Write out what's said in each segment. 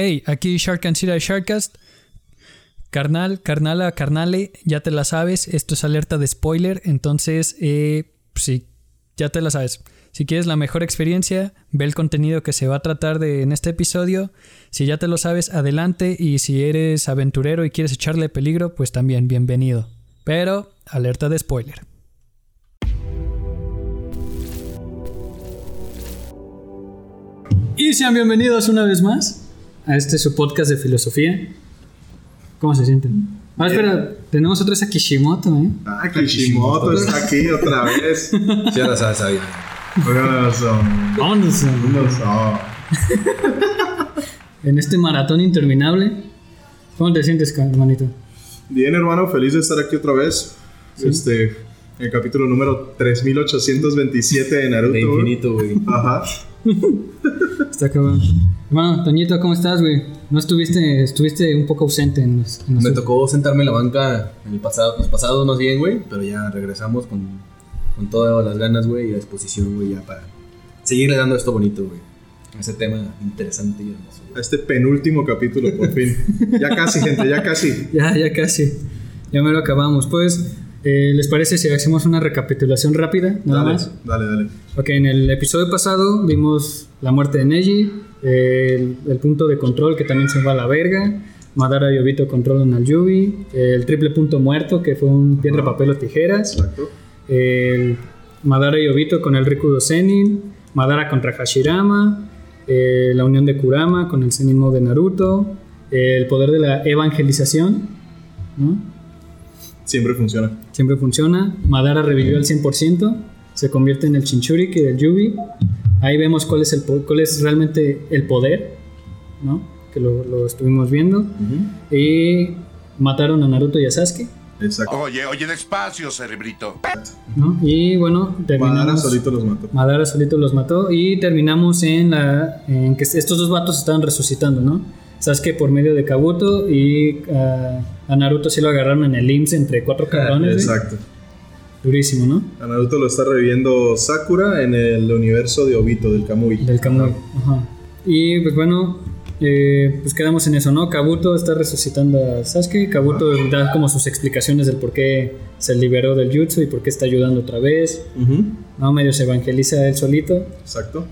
Hey, aquí Shark and Sira Sharkcast. Carnal, carnala, carnale, ya te la sabes. Esto es alerta de spoiler. Entonces, eh, sí, ya te la sabes. Si quieres la mejor experiencia, ve el contenido que se va a tratar de en este episodio. Si ya te lo sabes, adelante. Y si eres aventurero y quieres echarle peligro, pues también bienvenido. Pero, alerta de spoiler. Y sean bienvenidos una vez más a este su podcast de filosofía. ¿Cómo se sienten? Ah, espera, tenemos otra vez a Kishimoto, ¿eh? Ah, Kishimoto está aquí otra vez. Ya la sabes, ahí. Vámonos. En este maratón interminable. ¿Cómo te sientes, hermanito? Bien, hermano, feliz de estar aquí otra vez. Este, el capítulo número 3827 de Naruto. De infinito, güey. Ajá. Está cabrón. Hermano, Toñito, ¿cómo estás, güey? No estuviste, estuviste un poco ausente en los... en los- Me tocó sentarme en la banca en el pasado, los pasados más bien, güey, pero ya regresamos con, con todas las ganas, güey, y a disposición, güey, ya para seguirle dando esto bonito, güey. a Ese tema interesante y hermoso. A este penúltimo capítulo, por fin. Ya casi, gente, ya casi. Ya, ya casi. Ya me lo acabamos. Pues, eh, ¿les parece si hacemos una recapitulación rápida? Nada Dale, más. dale, dale. Ok, en el episodio pasado vimos la muerte de Neji, el, el punto de control que también se va a la verga, Madara y Obito controlan al Yubi, el triple punto muerto que fue un piedra, papel o tijeras, Exacto. el Madara y Obito con el Rikudo Zenin, Madara contra Hashirama, eh, la unión de Kurama con el Mode de Naruto, el poder de la evangelización, ¿no? Siempre funciona. Siempre funciona. Madara revivió al 100%. Se convierte en el Chinchuriki del Yubi. Ahí vemos cuál es, el, cuál es realmente el poder, ¿no? Que lo, lo estuvimos viendo. Y mataron a Naruto y a Sasuke, Exacto. Oye, oye, despacio, cerebrito. ¿no? Y bueno, terminamos... Madara solito los mató. Madara solito los mató. Y terminamos en, la, en que estos dos vatos estaban resucitando, ¿no? Sasuke por medio de Kabuto y ah, a Naruto sí lo agarraron en el IMSS entre cuatro cabrones. güey. Exacto. Durísimo, ¿no? A Naruto lo está reviviendo Sakura en el universo de Obito, del Kamui. Del Kamui. Ajá. Y pues bueno, eh, pues quedamos en eso, ¿no? Kabuto está resucitando a Sasuke. Kabuto da como sus explicaciones del por qué se liberó del jutsu y por qué está ayudando otra vez. Ujú, ¿no? Medio se evangeliza él solito. Exacto.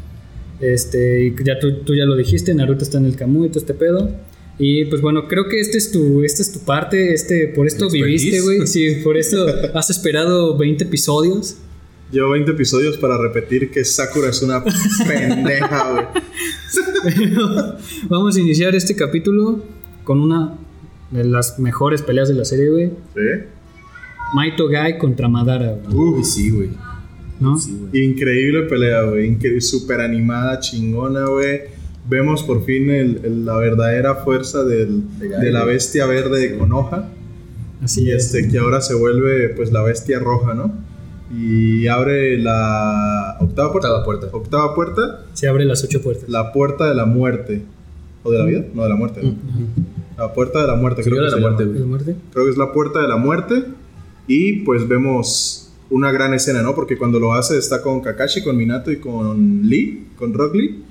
Este, y ya tú, tú ya lo dijiste, Naruto está en el Kamui y todo este pedo. Y pues bueno, creo que este es tu, esta es tu parte, este, por esto viviste, güey. Sí, por esto has esperado 20 episodios. Llevo 20 episodios para repetir que Sakura es una pendeja, güey. Vamos a iniciar este capítulo con una de las mejores peleas de la serie, güey. ¿Sí? Maito Gai contra Madara, güey. Sí, güey. ¿No? Sí. Increíble pelea, güey. Súper animada, chingona, güey. Vemos por fin el- el- la verdadera fuerza del- De la bestia verde de Konoha. Así Y es. este, que ahora se vuelve pues la bestia roja, ¿no? Y abre la octava puerta. Octava puerta. Octava puerta, Se abre las ocho puertas. la puerta de la muerte. ¿O de la vida? No, de la muerte. ¿no? La puerta de la muerte, Sí, creo que de la muerte, güey. ¿La muerte? Creo que es la puerta de la muerte. Y pues vemos una gran escena, ¿no? Porque cuando lo hace está con Kakashi, con Minato y con Lee, con Rock Lee,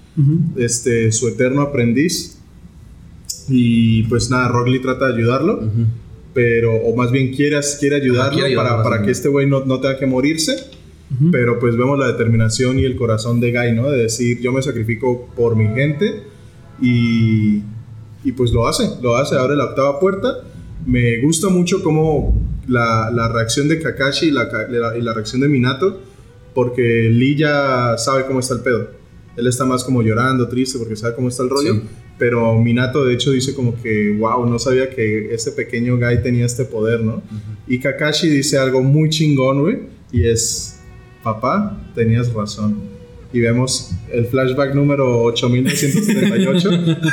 este, su eterno aprendiz. Y pues nada, Rock Lee trata de ayudarlo, pero, o más bien quiere, quiere ayudarlo para, para que este güey no, no tenga que morirse. Pero pues vemos la determinación y el corazón de Guy, ¿no? De decir, yo me sacrifico por mi gente y, y pues lo hace, lo hace, abre la octava puerta. Me gusta mucho cómo la, la reacción de Kakashi y la, ca- la- y la reacción de Minato, porque Lee ya sabe cómo está el pedo. Él está más como llorando, triste, porque sabe cómo está el rollo. Sí. Pero Minato de hecho dice como que, wow, no sabía que ese pequeño Guy tenía este poder, ¿no? Y Kakashi dice algo muy chingón, güey, y es, papá, tenías razón. Y vemos el flashback número 8278,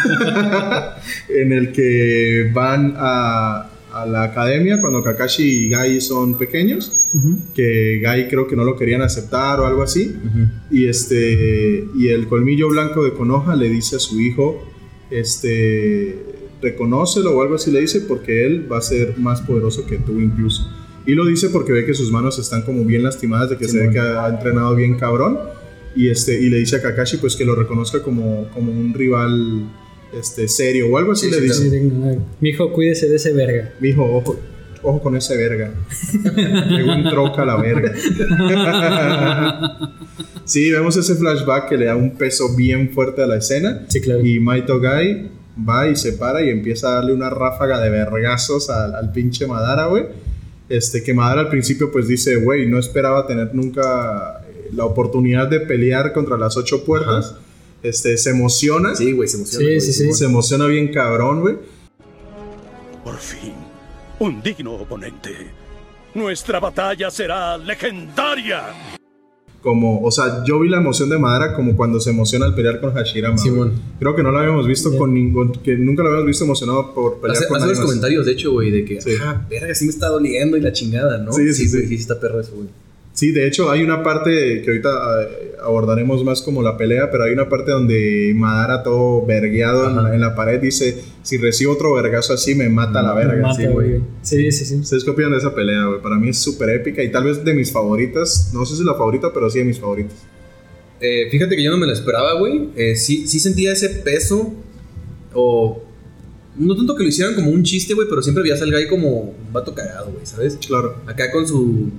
en el que van a, a la academia cuando Kakashi y Gai son pequeños, que Gai creo que no lo querían aceptar o algo así. Y este y el colmillo blanco de Konoha le dice a su hijo, este, reconócelo o algo así le dice porque él va a ser más poderoso que tú incluso. Y lo dice porque ve que sus manos están como bien lastimadas de que se ve que ha, ha entrenado bien cabrón. Y este y le dice a Kakashi pues que lo reconozca como, como un rival este, serio o algo así Sí, le sí, dice. Sí. Mijo, cuídese de ese verga. Mijo, ojo, ojo con ese verga. Llegó un troca a la verga. sí, vemos ese flashback que le da un peso bien fuerte a la escena. Sí, claro. Y Maito Gai va y se para y empieza a darle una ráfaga de vergazos al, al pinche Madara, güey. Este, que Madara al principio pues dice, güey, no esperaba tener nunca eh, la oportunidad de pelear contra las ocho puertas. Este, se emociona. Sí, güey, se emociona. Sí, sí, sí. Se emociona bien cabrón, güey. Por fin, un digno oponente. Nuestra batalla será legendaria. Como, o sea, yo vi la emoción de Madara como cuando se emociona al pelear con Hashirama. Simón. Creo que no lo habíamos visto con ningún, que nunca lo habíamos visto emocionado por pelear Hace, con hace los comentarios, de hecho, güey, de que, Sí. ah, verga, sí me está doliendo y la chingada, ¿no? Sí, sí, sí. sí, sí está perro eso, güey. Sí, de hecho hay una parte que ahorita eh, abordaremos más como la pelea, pero hay una parte donde Madara todo vergueado en, la pared dice, si recibo otro vergazo así me mata la verga. Mata, Sí, güey. Sí, sí, sí. ¿Ustedes qué opinan de esa pelea, güey? Para mí es súper épica y tal vez de mis favoritas. No sé si la favorita, pero sí de mis favoritas. Eh, fíjate que yo no me lo esperaba, güey. Eh, sí, sí sentía ese peso. O. No tanto que lo hicieran como un chiste, güey, pero siempre veías al guy como un vato cagado, güey, ¿sabes? Claro. Acá con su.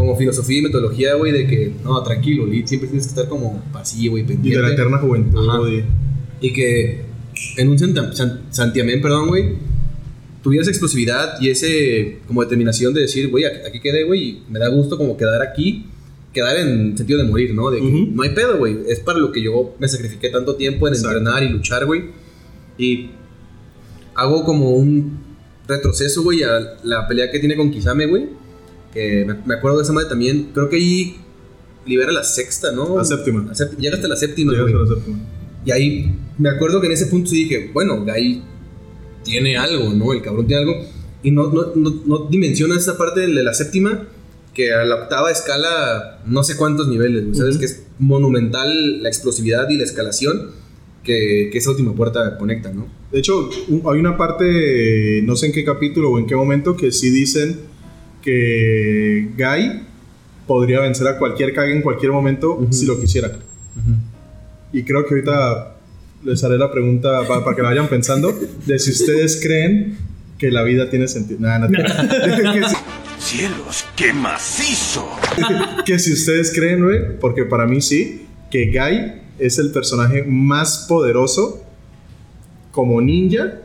Como filosofía y metodología, güey, de que, no, tranquilo, Lee, siempre tienes que estar como pasivo y Y pendiente. de la eterna juventud. Y- Y que en un santiamén, perdón, güey, tuviera esa explosividad y ese como determinación de decir, güey, aquí, quedé, güey, y me da gusto como quedar aquí, quedar en sentido de morir, ¿no? De que Ujú. no hay pedo, güey, es para lo que yo me sacrifiqué tanto tiempo en Exacto. entrenar y luchar, güey. Y hago como un retroceso, güey, a la pelea que tiene con Kisame, güey. Que me, acuerdo de esa madre también. Creo que ahí libera la sexta, ¿no? La séptima. La sép- Llega hasta la séptima, Llegas güey. a la séptima. Y ahí me acuerdo que en ese punto sí dije, bueno, Guy tiene algo, ¿no? El cabrón tiene algo. Y no, no, no, no dimensiona esa parte de la séptima, que a la octava escala no sé cuántos niveles, güey, ¿sabes? Ujú. Que es monumental la explosividad y la escalación que, que esa última puerta conecta, ¿no? De hecho, hay una parte, no sé en qué capítulo o en qué momento, que sí dicen que Guy podría vencer a cualquier Kage en cualquier momento si lo quisiera. Y creo que ahorita les haré la pregunta pa- para, que la vayan pensando de si ustedes creen que la vida tiene sentido. Nah, no, que, si, ¡Cielos, qué macizo! que si ustedes creen, güey, porque para mí sí, que Guy es el personaje más poderoso como ninja,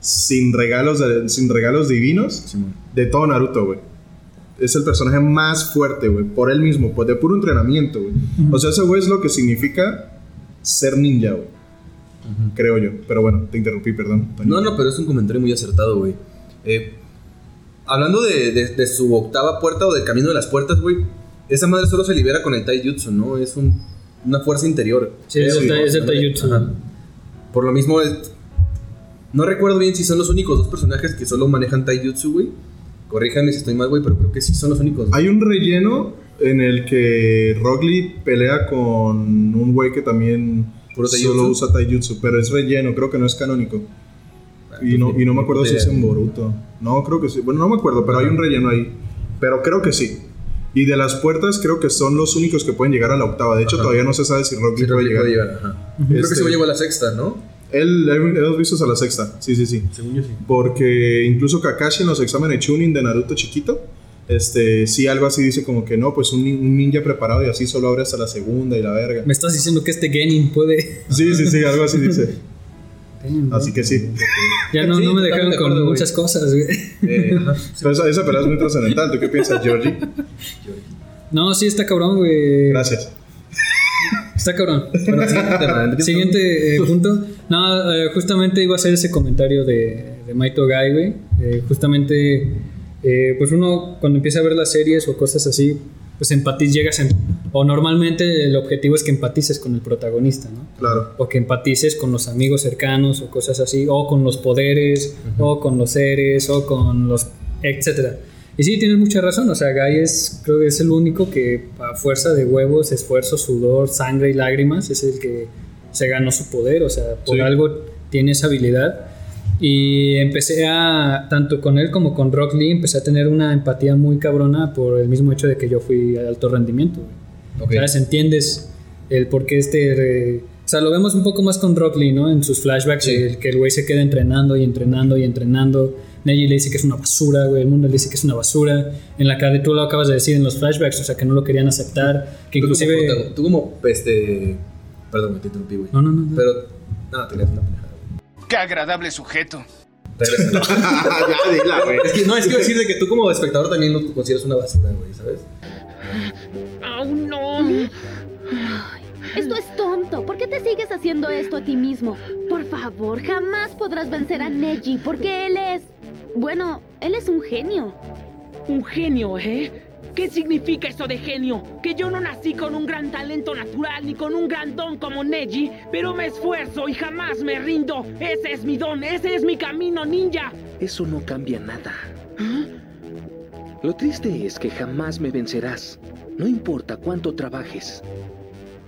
sin regalos, de- sin regalos divinos, de todo Naruto, güey. Es el personaje más fuerte, güey, por él mismo, pues de puro entrenamiento, güey. O sea, ese güey es lo que significa ser ninja, güey. Creo yo. Pero bueno, te interrumpí, perdón. No, no, pero es un comentario muy acertado, güey. Eh, hablando de, de- de su octava puerta o del camino de las puertas, güey, esa madre solo se libera con el Taijutsu, ¿no? Es un- una fuerza interior. Sí, es el Sí, taijutsu. Ajá. Por lo mismo, es- no recuerdo bien si son los únicos dos personajes que solo manejan Taijutsu, güey. Corríjanme si estoy mal, güey, pero creo que sí son los únicos. Hay un relleno en el que Rock Lee pelea con un güey que también Puro solo taijutsu. usa taijutsu, pero es relleno, creo que no es canónico. Y no, y no me acuerdo si es en Boruto. No, creo que sí. Bueno, no me acuerdo, pero hay un relleno ahí. Pero creo que sí. Y de las puertas creo que son los únicos que pueden llegar a la octava. De hecho, Ajá. todavía no se sabe si Rock Sí, puede llegar. puede llegar, ajá. Creo que Este- se llegó a la sexta, ¿no? Él, él- hemos visto a la sexta. Sí, sí, sí. Según yo sí. Porque incluso Kakashi en los exámenes Chunin de Naruto chiquito, este, sí algo así dice como que no, pues un, un ninja preparado y así solo abre hasta la segunda y la verga. Me estás diciendo que este Genin puede. Sí, sí, sí, algo así dice. Así que sí. Ya no, Sí, no me dejaron de con acuerdo, güey. muchas cosas, güey. Eh, esa, esa pelea es muy trascendental. ¿Tú qué piensas, Georgie? No, sí, está cabrón, güey. Gracias. Está cabrón. Bueno, siguiente tema, Enrique. Siguiente eh, punto. No, eh, justamente iba a hacer ese comentario de, de Maito Gai, güey. Eh, justamente, eh, pues uno cuando empieza a ver las series o cosas así, pues empatiz, llegas en, o normalmente el objetivo es que empatices con el protagonista, ¿no? Claro. O que empatices con los amigos cercanos o cosas así, o con los poderes, o con los seres, o con los... etcétera. Y sí, tienes mucha razón, o sea, Guy es, creo que es el único que a fuerza de huevos, esfuerzo, sudor, sangre y lágrimas es el que se ganó su poder, o sea, por Sí. algo tiene esa habilidad. Y empecé a, tanto con él como con Rock Lee, empecé a tener una empatía muy cabrona por el mismo hecho de que yo fui de alto rendimiento. güey. Ok. ¿Sabes? Entiendes el por qué este eh, sea, lo vemos un poco más con Rock Lee, ¿no? En sus flashbacks, Sí. el que el güey se queda entrenando y entrenando y entrenando. Neji le dice que es una basura, güey. El mundo le dice que es una basura. En la que tú lo acabas de decir en los flashbacks, o sea, que no lo querían aceptar. Que Tú como inclusive. prota- Tú como, este... Perdón, me te interrumpí, güey. No, no, no. Pero... No, te una pendejada. güey. Qué agradable sujeto. Ya, dila, güey. es que no, es que decir de que tú como espectador también lo consideras una basura, güey, ¿sabes? ¡Oh, no! Esto es tonto. ¿Por qué te sigues haciendo esto a ti mismo? Por favor, jamás podrás vencer a Neji porque él es... Bueno, él es un genio. Un genio, ¿eh? ¿Qué significa eso de genio? Que yo no nací con un gran talento natural ni con un gran don como Neji, pero me esfuerzo y jamás me rindo. Ese es mi don, ese es mi camino ninja. Eso no cambia nada. Lo triste es que jamás me vencerás. No importa cuánto trabajes.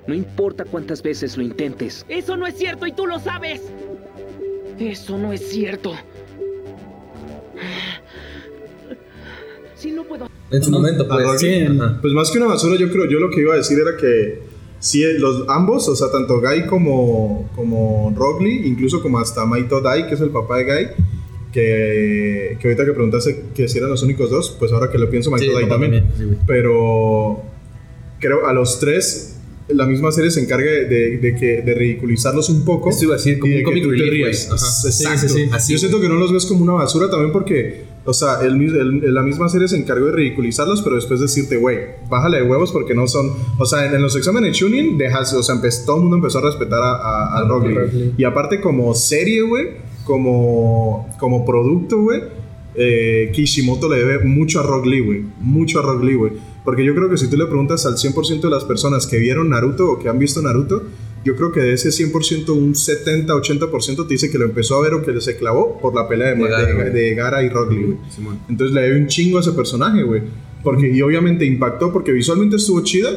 No importa cuántas veces lo intentes. Eso no es cierto y tú lo sabes. Eso no es cierto. Si no puedo En su momento, pues. Sí. Pues más que una basura, yo creo, yo lo que iba a decir era que sí, los ambos, o sea, tanto Guy como, como Rock Lee, incluso como hasta Maito Dai, que es el papá de Guy, que, que ahorita que preguntaste que si eran los únicos dos, pues ahora que lo pienso, Maito Sí, Dai también. también, sí, güey. Pero creo a los tres la misma serie se encarga de, de- de que, de ridiculizarlos un poco. Esto iba a decir, como y de un que tú relief. Ajá. Exacto. Sí, sí, sí. Así, Yo siento que no los ves como una basura también porque, o sea, el, la misma serie se encargó de ridiculizarlos, pero después decirte, güey, bájale de huevos porque no son. O sea, en, en los exámenes Chunin, dejas, o sea, empe- todo el mundo empezó a respetar a, a, a Rock Lee. Rock Lee. Y aparte, como serie, güey, como, como producto, güey, eh, Kishimoto le debe mucho a Rock Lee, güey. Mucho a Rock Lee, güey. Porque yo creo que si tú le preguntas al 100% de las personas que vieron Naruto o que han visto Naruto, yo creo que de ese 100%, un 70-80% te dice que lo empezó a ver o que se clavó por la pelea de, De de- Gaara, de, güey. Gaara y Rock Lee. Simón. Entonces le debe un chingo a ese personaje, güey. Porque, y obviamente impactó porque visualmente estuvo chida,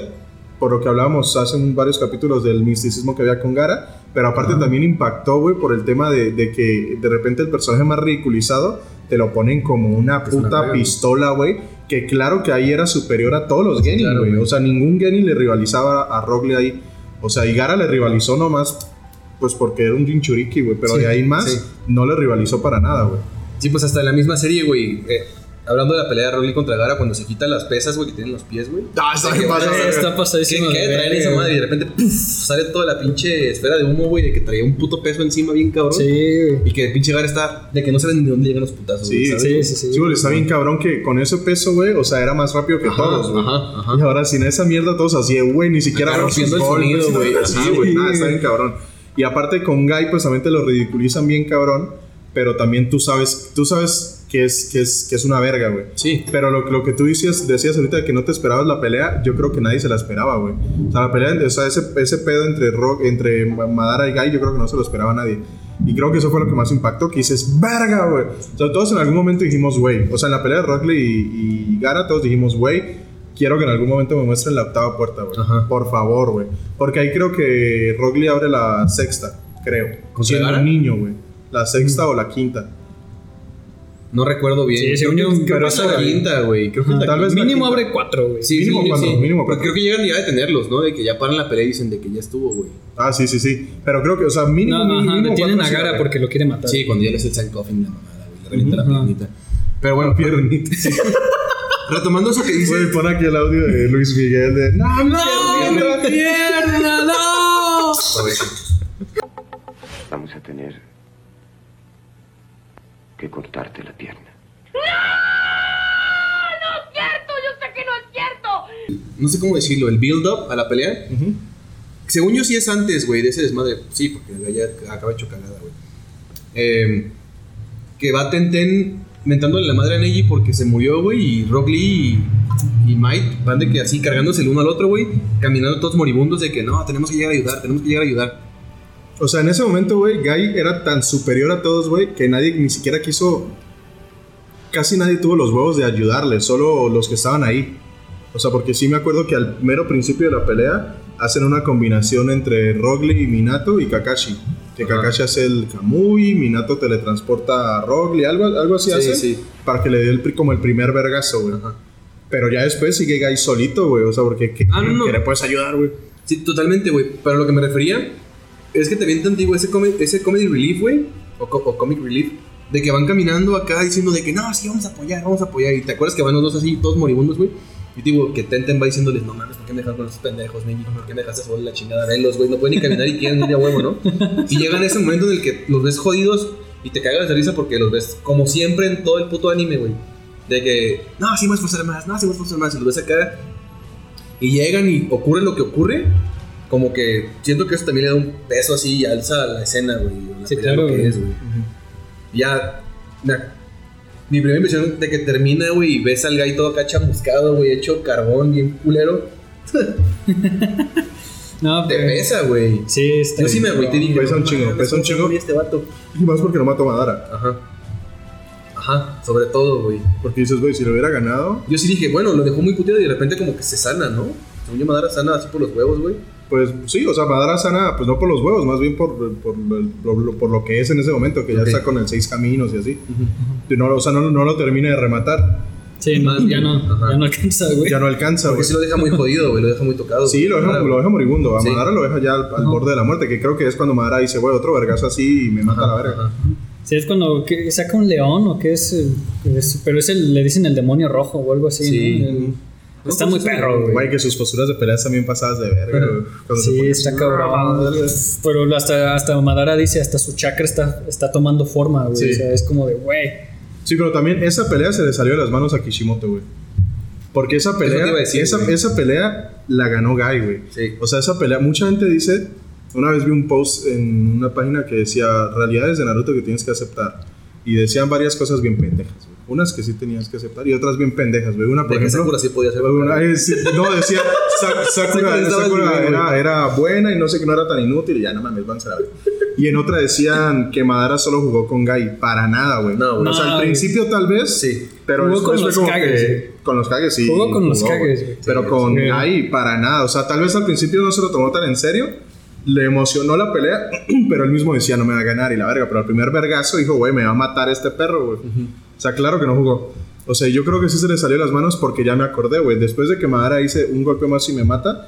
por lo que hablábamos hace varios capítulos del misticismo que había con Gara, pero aparte también impactó, güey, por el tema de, de que de repente el personaje más ridiculizado te lo ponen como una Es puta pistola, güey, que claro que ahí era superior a todos los Genin, Claro, güey. O sea, ningún Genin le rivalizaba a Rock Lee ahí. O sea, y Gara le rivalizó nomás, pues porque era un Jinchuriki, güey, pero Sí, de ahí más sí. no le rivalizó para nada, güey. Sí, pues hasta en la misma serie, güey. eh, hablando de la pelea de Rock Lee contra Gara, cuando se quita las pesas, güey, que tienen los pies, güey. Ah, está bien pasado, Eh, está ¿Qué, pasadísimo. qué de traer verga, esa madre? Y güey. de repente ¡puf! sale toda la pinche esfera de humo, güey, de que traía un puto peso encima bien cabrón. Sí, güey. Y que el pinche Gara está. de que no saben ni dónde llegan los putazos, güey. Sí, ¿sabes? Sí, sí, sí. Sí, güey, está bien cabrón que con ese peso, güey, o sea, era más rápido que Ajá, todos, güey. ajá, ajá. Y ahora sin esa mierda todos así, de, güey, ni siquiera sus rompiendo el sonido, güey. Sí, Ajá, güey, sí. nada, está bien cabrón. Y aparte con Guy, pues también te lo ridiculizan bien cabrón, pero también tú sabes, tú sabes que es, que es, que es una verga, güey. Sí. Pero lo, lo que tú decías, decías ahorita de que no te esperabas la pelea, yo creo que nadie se la esperaba, güey. O sea, la pelea, o sea, ese, ese pedo entre, Rock, entre Madara y Guy, yo creo que no se lo esperaba nadie. Y creo que eso fue lo que más impactó, que dices, verga, güey. O sea, todos en algún momento dijimos, güey. O sea, en la pelea de Rock Lee y, y Gara, todos dijimos, güey, quiero que en algún momento me muestren la octava puerta, güey. Por favor, güey. Porque ahí creo que Rock Lee abre la sexta, creo. ¿Contra Siendo un niño, güey. La sexta o la quinta. No recuerdo bien. Sí, según yo, pero que es la quinta, güey. Creo que es Tal vez Mínimo abre cuatro, güey. Sí, Mínimo sí, cuatro, sí. mínimo cuatro. creo que llegan ya a detenerlos, ¿no? De que ya paran la pelea y dicen de que ya estuvo, güey. Ah, sí, sí, sí. Pero creo que, o sea, mínimo. No, no, mínimo, ajá, mínimo detienen a sí Gara porque lo quiere matar. Sí, cuando ya le hace el San Coffin la mamada, güey. Le revienta la piernita. Pero bueno, Piernita. retomando eso que dice. Güey, pon aquí el audio de Luis Miguel de. ¡No, ¡No, pierna, no! Vamos a tener que cortarte la pierna. ¡No es cierto! ¡Yo sé que no es cierto! No sé cómo decirlo, el build-up a la pelea. Según yo, sí es antes, güey, de ese desmadre. Sí, porque ya acaba hecho cagada, güey. Eh, que va Tenten mentándole la madre a Neji porque se murió, güey, y Rock Lee y, y Might van de que así cargándose el uno al otro, güey, caminando todos moribundos de que no, tenemos que llegar a ayudar, tenemos que llegar a ayudar. O sea, en ese momento, güey, Guy era tan superior a todos, güey, que nadie ni siquiera quiso. Casi nadie tuvo los huevos de ayudarle, solo los que estaban ahí. O sea, porque sí me acuerdo que al mero principio de la pelea hacen una combinación entre Lee y Minato y Kakashi. Que Ajá. Kakashi hace el Kamui, Minato teletransporta a Lee, algo, algo así Sí, hace. sí. Para que le dé el, como el primer vergazo, güey. Pero ya después sigue Guy solito, güey. O sea, porque ¿qué, Ah, no, no. le puedes ayudar, güey? Sí, totalmente, güey. Pero lo que me refería Es que te viene antiguo ese, come- ese comedy relief, güey. O, o comic relief. De que van caminando acá diciendo de que no, sí, vamos a apoyar, vamos a apoyar. Y te acuerdas que van los dos así, todos moribundos, güey. Y digo, que Tenten va diciéndoles, no mames, ¿por qué me dejaron con esos pendejos, Neji? ¿Por qué me dejaste solo la chingada? Velos, güey, no pueden ni caminar y quieren ir a huevo, ¿no? Y llegan ese momento en el que los ves jodidos y te cagas de risa porque los ves como siempre en todo el puto anime, güey. De que, no, sí voy a esforzar más, no, sí voy a esforzar más. Y los ves acá y llegan y ocurre lo que ocurre. Como que siento que eso también le da un peso así y alza a la escena, güey. la Sí, pelea, claro, lo que güey. es, güey. Ya, na- mi primera impresión de que termina, güey, y ves al guy todo acá chamuscado, güey, hecho carbón, bien culero. No, Te pesa, güey. Sí, está Yo sí me agüité y dije, Pesa un chingo, pesa un ¿cómo se chingo. este vato? Y más porque no mató a Madara. Ajá. Ajá, sobre todo, güey. Porque dices, güey, si lo hubiera ganado, Yo sí dije, bueno, lo dejó muy puteado y de repente como que se sana, ¿no? Según yo, Madara sana así por los huevos, güey. Pues sí, o sea, Madara sana, pues no por los huevos, más bien por, por, por lo, por lo que es en ese momento, que ya Ok. está con el seis caminos y así. Y no, o sea, no, no lo termina de rematar. Sí, no, Más ya no, ajá. ya no alcanza, güey. Ya no alcanza, Porque güey. sí lo deja muy jodido, güey, lo deja muy tocado. Sí, lo deja, lo deja moribundo. A Sí. Madara lo deja ya al, al borde de la muerte, que creo que es cuando Madara dice, güey, otro vergazo así y me mata a la verga. Ajá. Sí, es cuando saca un león o qué es, eh, es- pero es el, le dicen el demonio rojo o algo así, Sí. ¿no? El- está No, muy pues, perro, güey. Güey, que sus posturas de peleas también pasadas de verga, güey. Cuando se Sí, está cabrón. Pero hasta, hasta Madara dice, hasta su chakra está, está tomando forma, güey. Sí. O sea, es como de, güey. Sí, pero también esa pelea se le salió de las manos a Kishimoto, güey. Porque esa pelea, decir, esa, güey. esa pelea la ganó Guy, güey. Sí. O sea, esa pelea, mucha gente dice, una vez vi un post en una página que decía realidades de Naruto que tienes que aceptar. Y decían varias cosas bien pendejas. Unas que sí tenías que aceptar y otras bien pendejas, güey. Una, por De ejemplo... Sakura sí podía ser Una- eh, no, decía Sa- Sakura, era, era buena y no sé que no era tan inútil y ya no mames, van a ver. Y en otra decían que Madara solo jugó con Gai. Para nada, güey. No, güey. o sea, al principio tal vez. Sí. Pero Jugó con fue los como Kages, que-. Con los Kages, sí. Jugó con los güey. Pero Sí, con sí. Gai, para nada. O sea, tal vez al principio no se lo tomó tan en serio. Le emocionó la pelea, pero él mismo decía, no me va a ganar y la verga. Pero al primer vergazo dijo, güey, me va a matar este perro, güey. O sea, claro que no jugó. O sea, yo creo que sí se le salió de las manos porque ya me acordé, güey. Después de que Madara hice un golpe más y me mata,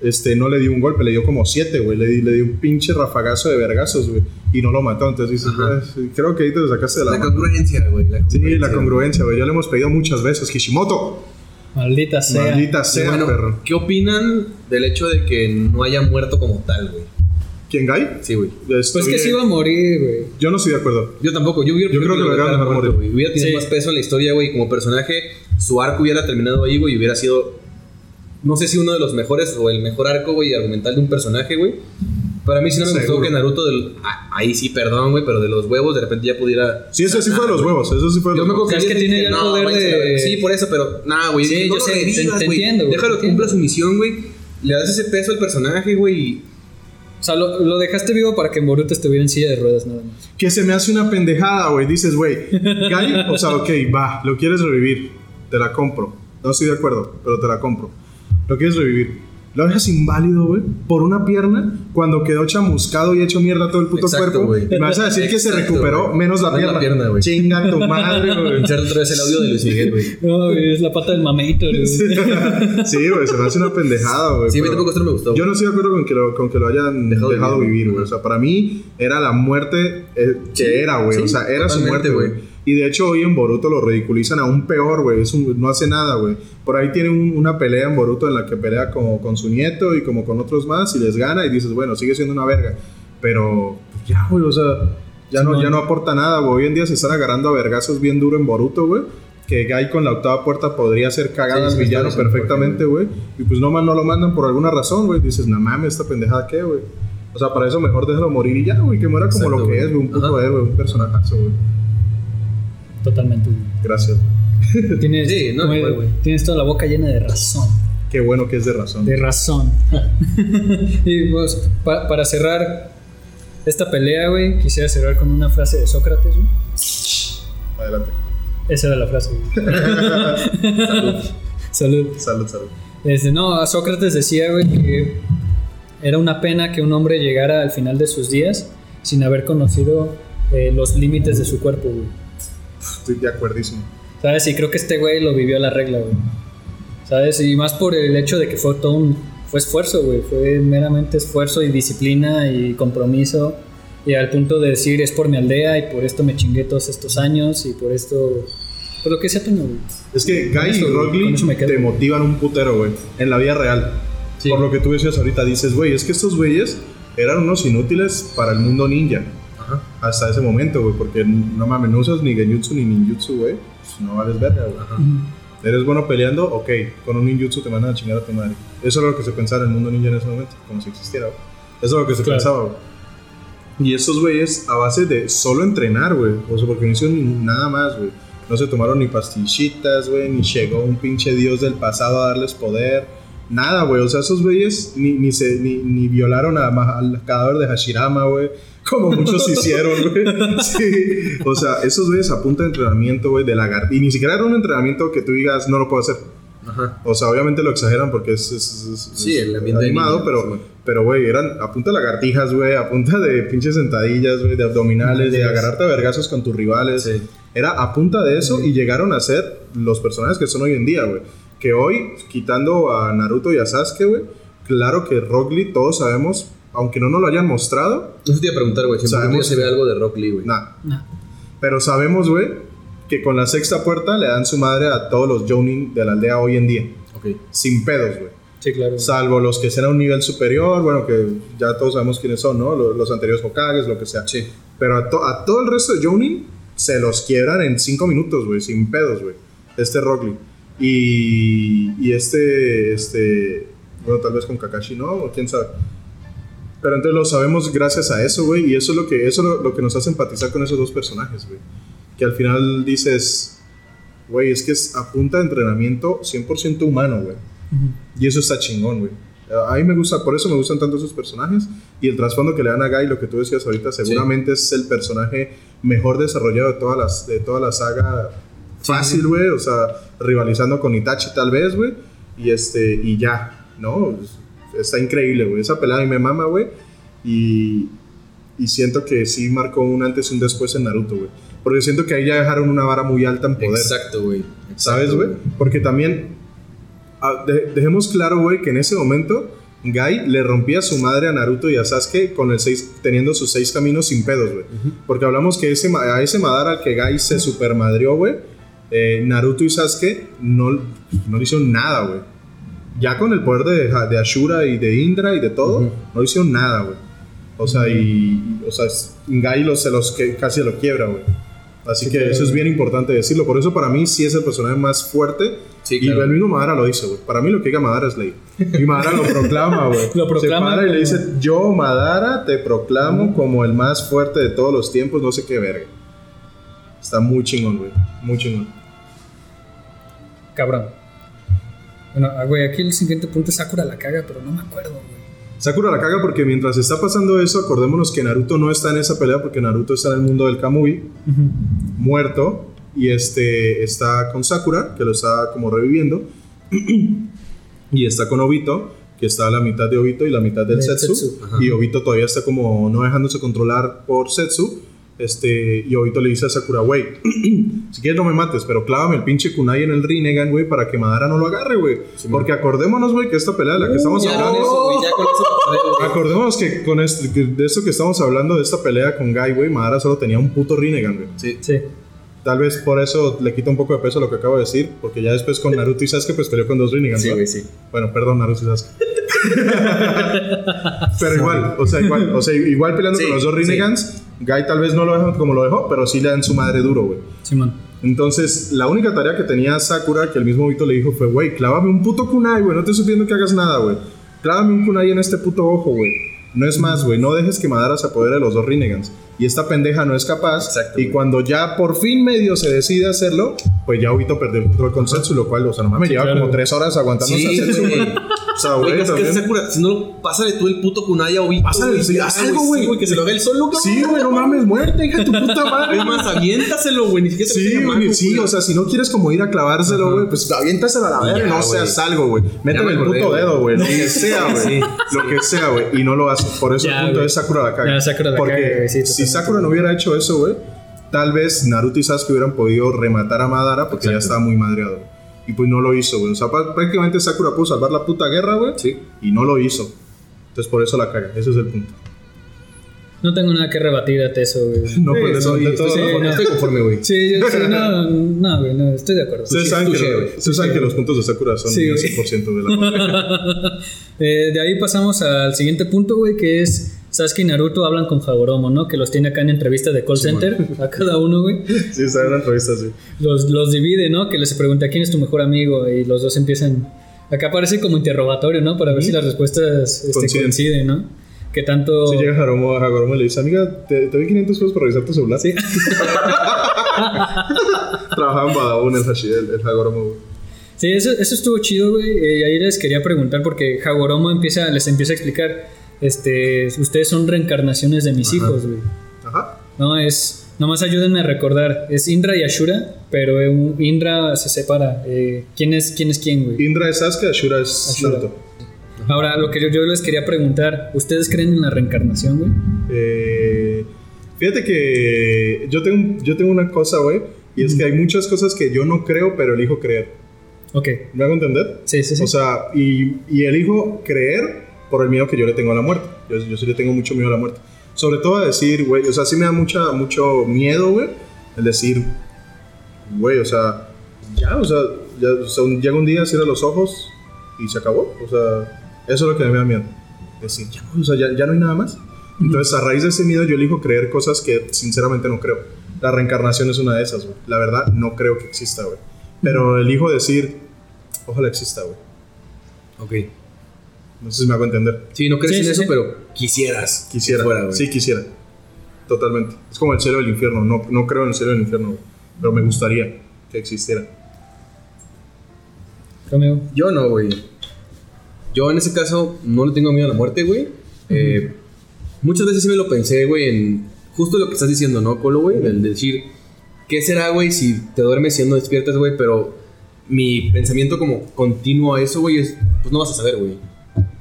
este, no le di un golpe, le dio como siete, güey. Le di, le di un pinche rafagazo de vergazos, güey. Y no lo mató. Entonces dices, Ajá. "Eh, sí, creo que ahí te lo sacaste de la, La mano. congruencia, güey. Sí, la congruencia, güey. Ya le hemos pedido muchas veces. Kishimoto, Maldita sea. maldita sea, bueno, perro. ¿qué opinan del hecho de que no haya muerto como tal, güey? ¿Quién, Gai? Sí, güey. Pues Estoy- que sí iba a morir, güey. Yo no estoy de acuerdo. Yo tampoco, yo, hubiera Yo creo que lo dejaron dejar morir. güey. Hubiera tenido Sí. más peso en la historia, güey. Como personaje, su arco hubiera terminado ahí, güey. Y hubiera sido, no sé si uno de los mejores o el mejor arco, güey, argumental de un personaje, güey. Pero a mí sí no me gustó Seguro. que Naruto, del, ah, ahí sí, perdón, güey, pero de los huevos de repente ya pudiera. Sí, eso sí fue de los huevos. Eso sí fue de Yo los me acuerdo huevos. que Es que ayer tiene el poder a la de-. Sí, por eso, pero nada, güey. Sí, no yo lo sé, te- revivas, te güey. entiendo, güey, Déjalo que cumpla su misión, güey. Le das ese peso al personaje, güey. y- O sea, lo, lo dejaste vivo para que Boruto estuviera en silla de ruedas nada más. Que se me hace una pendejada, güey. Dices, güey, o sea, ok, va, lo quieres revivir. Te la compro. No estoy de acuerdo, pero te la compro. Lo quieres revivir. Lo dejas inválido, güey, por una pierna cuando quedó chamuscado y hecho mierda todo el puto Exacto, cuerpo. güey. Y me vas a decir que se recuperó menos la Menos pierna. la pierna, güey. Chinga tu madre, güey. Otra vez el audio de Luis Miguel, güey. No, güey, es la pata del mameito, güey. Sí, güey, se me hace una pendejada, güey. Sí, a mí tampoco esto no me gustó. Yo no estoy de acuerdo con que lo, con que lo hayan Dejado dejado, de vivir. güey. O sea, para mí era la muerte eh, que era, güey. sí, o sea, era su muerte, güey. Y de hecho hoy en Boruto lo ridiculizan aún peor, güey. No hace nada, güey. Por ahí tiene un- una pelea en Boruto en la que pelea como con su nieto y como con otros más y les gana y dices, bueno, sigue siendo una verga. Pero pues, ya, güey, o sea, ya no, ya no aporta nada, güey. Hoy en día se están agarrando a vergazos bien duro en Boruto, güey. Que Gai con la octava puerta podría ser cagada Sí, villano perfectamente, güey. Y pues no, man, no lo mandan por alguna razón, güey. Dices, no mames, esta pendejada qué, güey. O sea, para eso mejor déjalo morir y ya, güey. Que muera como Exacto, lo que es, güey. Un puto héroe, un personajazo, güey. Totalmente. güey. Gracias. Tienes, Sí, no, güey. tienes toda la boca llena de razón. Qué bueno que es de razón. De razón. y pues, pa- para cerrar esta pelea, güey, quisiera cerrar con una frase de Sócrates, güey. Adelante. Esa era la frase, güey. Salud. Salud, salud. Este, no, Sócrates decía, güey, que era una pena que un hombre llegara al final de sus días sin haber conocido eh, los límites de su cuerpo, güey. Estoy de acuerdísimo. ¿Sabes? Y creo que este güey lo vivió a la regla, güey. ¿Sabes? Y más por el hecho de que fue todo un fue esfuerzo, güey. Fue meramente esfuerzo y disciplina y compromiso. Y al punto de decir, es por mi aldea y por esto me chingué todos estos años y por esto. Por lo que sea, tengo, güey. Es que Guy eso, y quedo. te motivan un putero, güey. En la vida real. Sí. Por lo que tú decías ahorita, dices, güey, es que estos güeyes eran unos inútiles para el mundo ninja. Hasta ese momento, güey. Porque no mames, no usas ni genjutsu ni ninjutsu, güey. Pues no vales verga, güey. Eres bueno peleando, ok. Con un ninjutsu te mandan a chingar a tu madre. Eso era lo que se pensaba en el mundo ninja en ese momento, como si existiera, güey. Eso es lo que se Claro. pensaba, güey. Y estos güeyes, a base de solo entrenar, güey. O sea, porque no hicieron ni- nada más, güey. No se tomaron ni pastillitas, güey. Ni llegó un pinche dios del pasado a darles poder. Nada, güey. O sea, esos güeyes ni, ni, se, ni, ni violaron a al cadáver de Hashirama, güey. Como muchos hicieron, güey. Sí. O sea, esos güeyes a punta de entrenamiento, güey, de lagartija. Y ni siquiera era un entrenamiento que tú digas, no lo puedo hacer. Ajá. O sea, obviamente lo exageran porque es, es- es- Sí, el ambiente animado, pero, sí. pero, güey, eran a punta de lagartijas, güey, a punta de pinches sentadillas, güey, de abdominales, de agarrarte a vergazos con tus rivales. Sí. Era a punta de eso y llegaron a ser los personajes que son hoy en día, güey. Que hoy, quitando a Naruto y a Sasuke, güey, claro que Rock Lee, todos sabemos, aunque no nos lo hayan mostrado, Eso te iba a preguntar, güey. Si Sabemos se ve algo de Rock Lee, güey. nada. Nah. Pero sabemos, güey, que con la sexta puerta le dan su madre a todos los Jonin de la aldea hoy en día. Ok. Sin pedos, güey. Sí, claro. Salvo los que sean a un nivel superior, bueno, que ya todos sabemos quiénes son, ¿no? Los, los anteriores Hokages, lo que sea. Sí. Pero a, to- a todo el resto de Jonin se los quiebran en 5 minutos, güey, sin pedos, güey. Este Rock Lee. Y, y este, este, bueno, tal vez con Kakashi, ¿no? O quién sabe. Pero entonces lo sabemos gracias a eso, güey. Y eso es lo que, eso es lo, lo que nos hace empatizar con esos dos personajes, güey. Que al final dices, güey, es que es a punta de entrenamiento 100% humano, güey. Y eso está chingón, güey. A mí me gusta, por eso me gustan tanto esos personajes. Y el trasfondo que le dan a Guy, lo que tú decías ahorita, seguramente es el personaje mejor desarrollado de, todas las, de toda la saga. Fácil, güey. O sea, rivalizando con Itachi, tal vez, güey. Y, este, y ya, ¿no? Está increíble, güey. Esa pelea a mí me mama, güey. Y, y siento que sí marcó un antes y un después en Naruto, güey. Porque siento que ahí ya dejaron una vara muy alta en poder. Exacto, güey. ¿Sabes, güey? Porque también, ah, de- dejemos claro, güey, que en ese momento Guy le rompía su madre a Naruto y a Sasuke con el seis, teniendo sus seis caminos sin pedos, güey. Porque hablamos que ese, a ese Madara al que Guy se supermadrió, güey, eh, Naruto y Sasuke no, no le hicieron nada, güey. Ya con el poder de, de Ashura y de Indra y de todo, no hicieron nada, güey. O sea, y, y- o sea, Guy los, se los que casi lo quiebra, güey. Así Sí, que claro. eso es bien importante decirlo. Por eso para mí sí es el personaje más fuerte. Sí, y el mismo Madara lo dice, güey. Para mí lo que diga Madara es ley. Y Madara lo proclama, güey. Lo proclama Se para y le dice, yo Madara te proclamo como el más fuerte de todos los tiempos, no sé qué verga. Está muy chingón, güey. Muy chingón. Cabrón. Bueno, ah, güey, aquí el siguiente punto es Sakura la caga, pero no me acuerdo, güey. Sakura la caga porque mientras está pasando eso, acordémonos que Naruto no está en esa pelea porque Naruto está en el mundo del Kamui, muerto, y este está con Sakura, que lo está como reviviendo, y está con Obito, que está a la mitad de Obito y la mitad del De Setsu, Setsu, y Obito todavía está como no dejándose controlar por Setsu, este, y Obito le dice a Sakura, güey, si quieres no me mates, pero clávame el pinche kunai en el Rinnegan, güey, para que Madara no lo agarre, güey. Porque acordémonos, güey, que esta pelea de la que estamos Ya con hablando... eso, güey. Ya con eso. güey. Acordémonos que con este, que de esto que estamos hablando, de esta pelea con Guy, güey, Madara solo tenía un puto Rinnegan, güey. Sí. Sí. Tal vez por eso le quita un poco de peso lo que acabo de decir, porque ya después con Naruto y Sasuke pues peleó con dos Rinnegan, Sí, güey, sí. Bueno, perdón, Naruto y Sasuke. pero igual, o sea, igual, o sea, igual peleando Sí, con los dos sí. Guy tal vez no lo dejó como lo dejó, pero sí le dan su madre duro, güey. Simón. Entonces, la única tarea que tenía Sakura, que el mismo Vito le dijo, fue, güey, clávame un puto kunai, güey, no te estoy pidiendo que hagas nada, güey. Clávame un kunai en este puto ojo, güey. No es más, güey, no dejes que Madara se apodere de los dos Rinnegans. Y esta pendeja no es capaz. Exacto, y cuando ya por fin medio se decide hacerlo, pues ya Obito perdió el control con Setsu, lo cual, o sea, no mames, lleva claro. como tres horas aguantándose Sí, a Setsu, güey. O sea, Güey, es que también- Sakura, si no, pásale tú el puto kunai a Obito. Pásale, sí, haz algo, güey. Que se lo haga él solo, cabrón. Sí, güey, no mames, muerte, hija de tu puta madre. Es más, aviéntaselo, güey. Ni siquiera te Sí, la güey, sí, o sea, si no quieres como ir a clavárselo, güey, pues aviéntaselo a la verga, no seas algo, güey. Métele me el puto dedo, güey, lo que sea, güey. Lo que sea, güey, y no lo hace. Por eso el punto es Sakura la caga. Ya, Sakura Porque si. Sakura no hubiera hecho eso, güey, tal vez Naruto y Sasuke hubieran podido rematar a Madara porque ya estaba muy madreado. Y pues no lo hizo, güey. O sea, prácticamente Sakura pudo salvar la puta guerra, güey. Sí. Y no lo hizo. Entonces por eso la caga. Ese es el punto. No tengo nada que rebatir a eso, güey. No, Sí, pues de, estoy, de todo, estoy- ¿no? no. estoy conforme, güey. Sí, yo- sí, no, no, güey, no, estoy de acuerdo. Ustedes saben, que, saben que los puntos de Sakura son Sí, el güey. 100% de la. Eh, de ahí pasamos al siguiente punto, güey, que es Sasuke y Naruto hablan con Hagoromo, ¿no? Que los tiene acá en entrevista de call center, a cada uno, güey. Sí, está en entrevista así. Los, los divide, ¿no? Que les pregunta quién es tu mejor amigo y los dos empiezan... Acá parece como interrogatorio, ¿no? Para ver si las respuestas este, Coinciden. ¿no? Que tanto... Si llega Hagoromo y le dice, amiga, te, te doy 500 pesos para revisar tu celular. Sí. Trabajaba en Badabun el, Hashi- el, Hagoromo, güey. Sí, eso, eso estuvo chido, güey. Eh, y ahí les quería preguntar porque Hagoromo empieza, les empieza a explicar, este, ustedes son reencarnaciones de mis hijos, güey. Ajá. No, es, nomás ayúdenme a recordar, es Indra y Ashura, pero Indra se separa. Eh, ¿quién, es, ¿Quién es quién, güey? Indra es Sasuke, Ashura es Ashura. Naruto. Ahora, lo que yo, yo les quería preguntar, ¿ustedes creen en la reencarnación, güey? Eh, fíjate que yo tengo, yo tengo una cosa, güey, y es que hay muchas cosas que yo no creo, pero elijo creer. Ok, ¿Me hago entender? sí, sí, sí. O sea, y, y elijo creer por el miedo que yo le tengo a la muerte. Yo, yo sí le tengo mucho miedo a la muerte. Sobre todo a decir, güey, o sea, sí me da mucha, mucho miedo, güey, el decir, güey, o sea, ya, o sea, ya, o sea, un- llega un día, cierra los ojos y se acabó. O sea, eso es lo que me da miedo. Decir, ya, o sea, ya, ya no hay nada más. Entonces, a raíz de ese miedo, yo elijo creer cosas que sinceramente no creo. La reencarnación es una de esas, güey. La verdad, no creo que exista, güey. Pero elijo decir, ojalá exista, güey. Ok. No sé si me hago entender. Sí, no crees Sí, en sí, eso, sí. pero quisieras. Quisiera. que fuera, güey. sí, quisiera. Totalmente. Es como el cielo y el infierno. No, no creo en el cielo y el infierno, güey. Pero me gustaría que existiera. Romeo. Yo no, güey. Yo en ese caso no le tengo miedo a la muerte, güey. Eh, muchas veces sí me lo pensé, güey, en justo lo que estás diciendo, ¿no, Colo, güey? El de decir, ¿qué será, güey, si te duermes y no despiertas, güey? Pero mi pensamiento como continuo a eso, güey, es, pues no vas a saber, güey.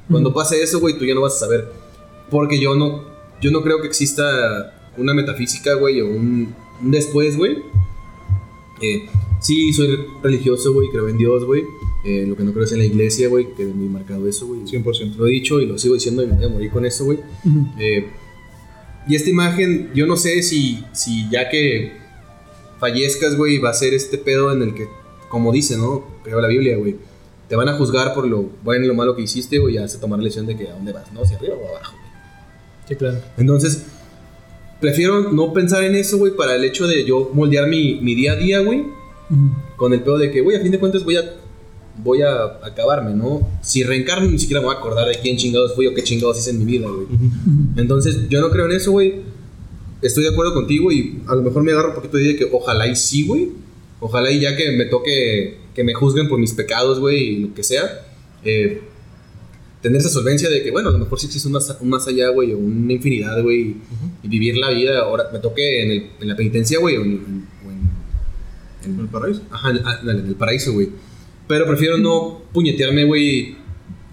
Cuando pase eso, güey, tú ya no vas a saber. Porque yo no, yo no creo que exista una metafísica, güey, o un, un después, güey. Eh, sí, soy religioso, güey, creo en Dios, güey. Eh, lo que no creo es en la iglesia, güey, que me he marcado eso, güey. 100%. Lo he dicho y lo sigo diciendo y me voy a morir con eso, güey. Eh, y esta imagen, yo no sé si, si ya que fallezcas, güey, va a ser este pedo en el que, como dice, ¿no? Creo la Biblia, güey. Te van a juzgar por lo bueno y lo malo que hiciste, güey, y vas a tomar la lección de que a dónde vas, ¿no? Hacia arriba o abajo, güey. Sí, claro. Entonces, prefiero no pensar en eso, güey, para el hecho de yo moldear mi, mi día a día, güey, con el pedo de que, güey, a fin de cuentas voy a, voy a acabarme, ¿no? Si reencarno, ni siquiera me voy a acordar de quién chingados fui o qué chingados hice en mi vida, güey. Entonces, yo no creo en eso, güey. Estoy de acuerdo contigo y a lo mejor me agarro un poquito de idea de que ojalá y sí, güey. Ojalá y ya que me toque que me juzguen por mis pecados, güey, y lo que sea. Eh, tener esa solvencia de que, bueno, a lo mejor sí existe un más, un más allá, güey, o una infinidad, güey, y vivir la vida. Ahora me toque en, el- en la penitencia, güey, o en, en- o en- en- ¿En el paraíso? Ajá, en, ah, en el paraíso, güey. Pero prefiero no puñetearme, güey,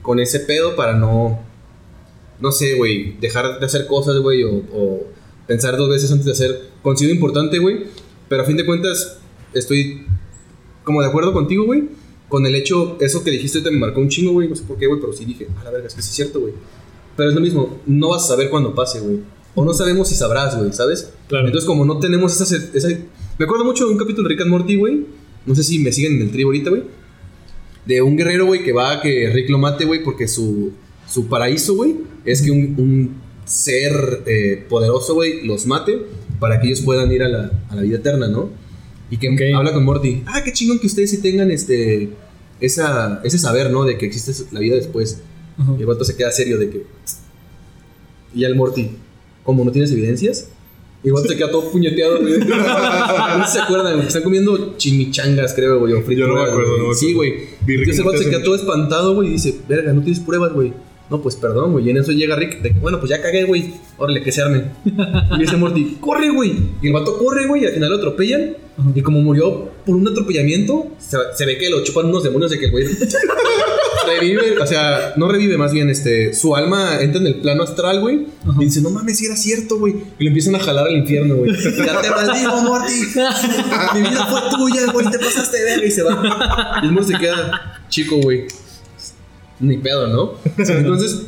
con ese pedo para no. No sé, güey, dejar de hacer cosas, güey, o, o pensar dos veces antes de hacer. Considero importante, güey, pero a fin de cuentas estoy como de acuerdo contigo, güey, con el hecho, eso que dijiste ahorita me marcó un chingo, güey, no sé por qué, güey, pero sí dije, a la verga, es que sí es cierto, güey. Pero es lo mismo, no vas a saber cuándo pase, güey. O no sabemos si sabrás, güey, ¿sabes? Claro. Entonces, como no tenemos esa, esa... Me acuerdo mucho de un capítulo de Rick and Morty, güey. No sé si me siguen en el tribu ahorita, güey. De un guerrero, güey, que va a que Rick lo mate, güey, porque su, su paraíso, güey, es que un, un ser eh, poderoso, güey, los mate para que ellos puedan ir a la, a la vida eterna, ¿no? Y que habla con Morty. Ah, qué chingón que ustedes sí tengan este, esa, ese saber, ¿no? De que existe la vida después. Ajá. Y el vato se queda serio de que. Y ya el Morty, como no tienes evidencias, vato se queda todo puñeteado, güey. no se acuerdan, güey. Están comiendo chimichangas, creo, güey. o Yo no me acuerdo, güey. no me Sí, güey. Entonces el and vato se queda todo espantado, güey, y dice, verga, no tienes pruebas, güey. No, pues perdón, güey. Y en eso llega Rick, de que, bueno, pues ya cagué, güey. Órale, que se arme. Y dice Morty, corre, güey. Y el vato corre, güey, y al final lo atropellan. Y como murió por un atropellamiento, se, ve que lo chupan unos demonios de que güey revive, o sea, no revive, más bien, este, su alma entra en el plano astral, güey. Y dice, no mames, si era cierto, güey. Y lo empiezan a jalar al infierno, güey. Ya te maldigo, Morty. Mi vida fue tuya, güey. Te pasaste de y se va. Y el Morty se queda chico, güey. Ni pedo, ¿no? Entonces,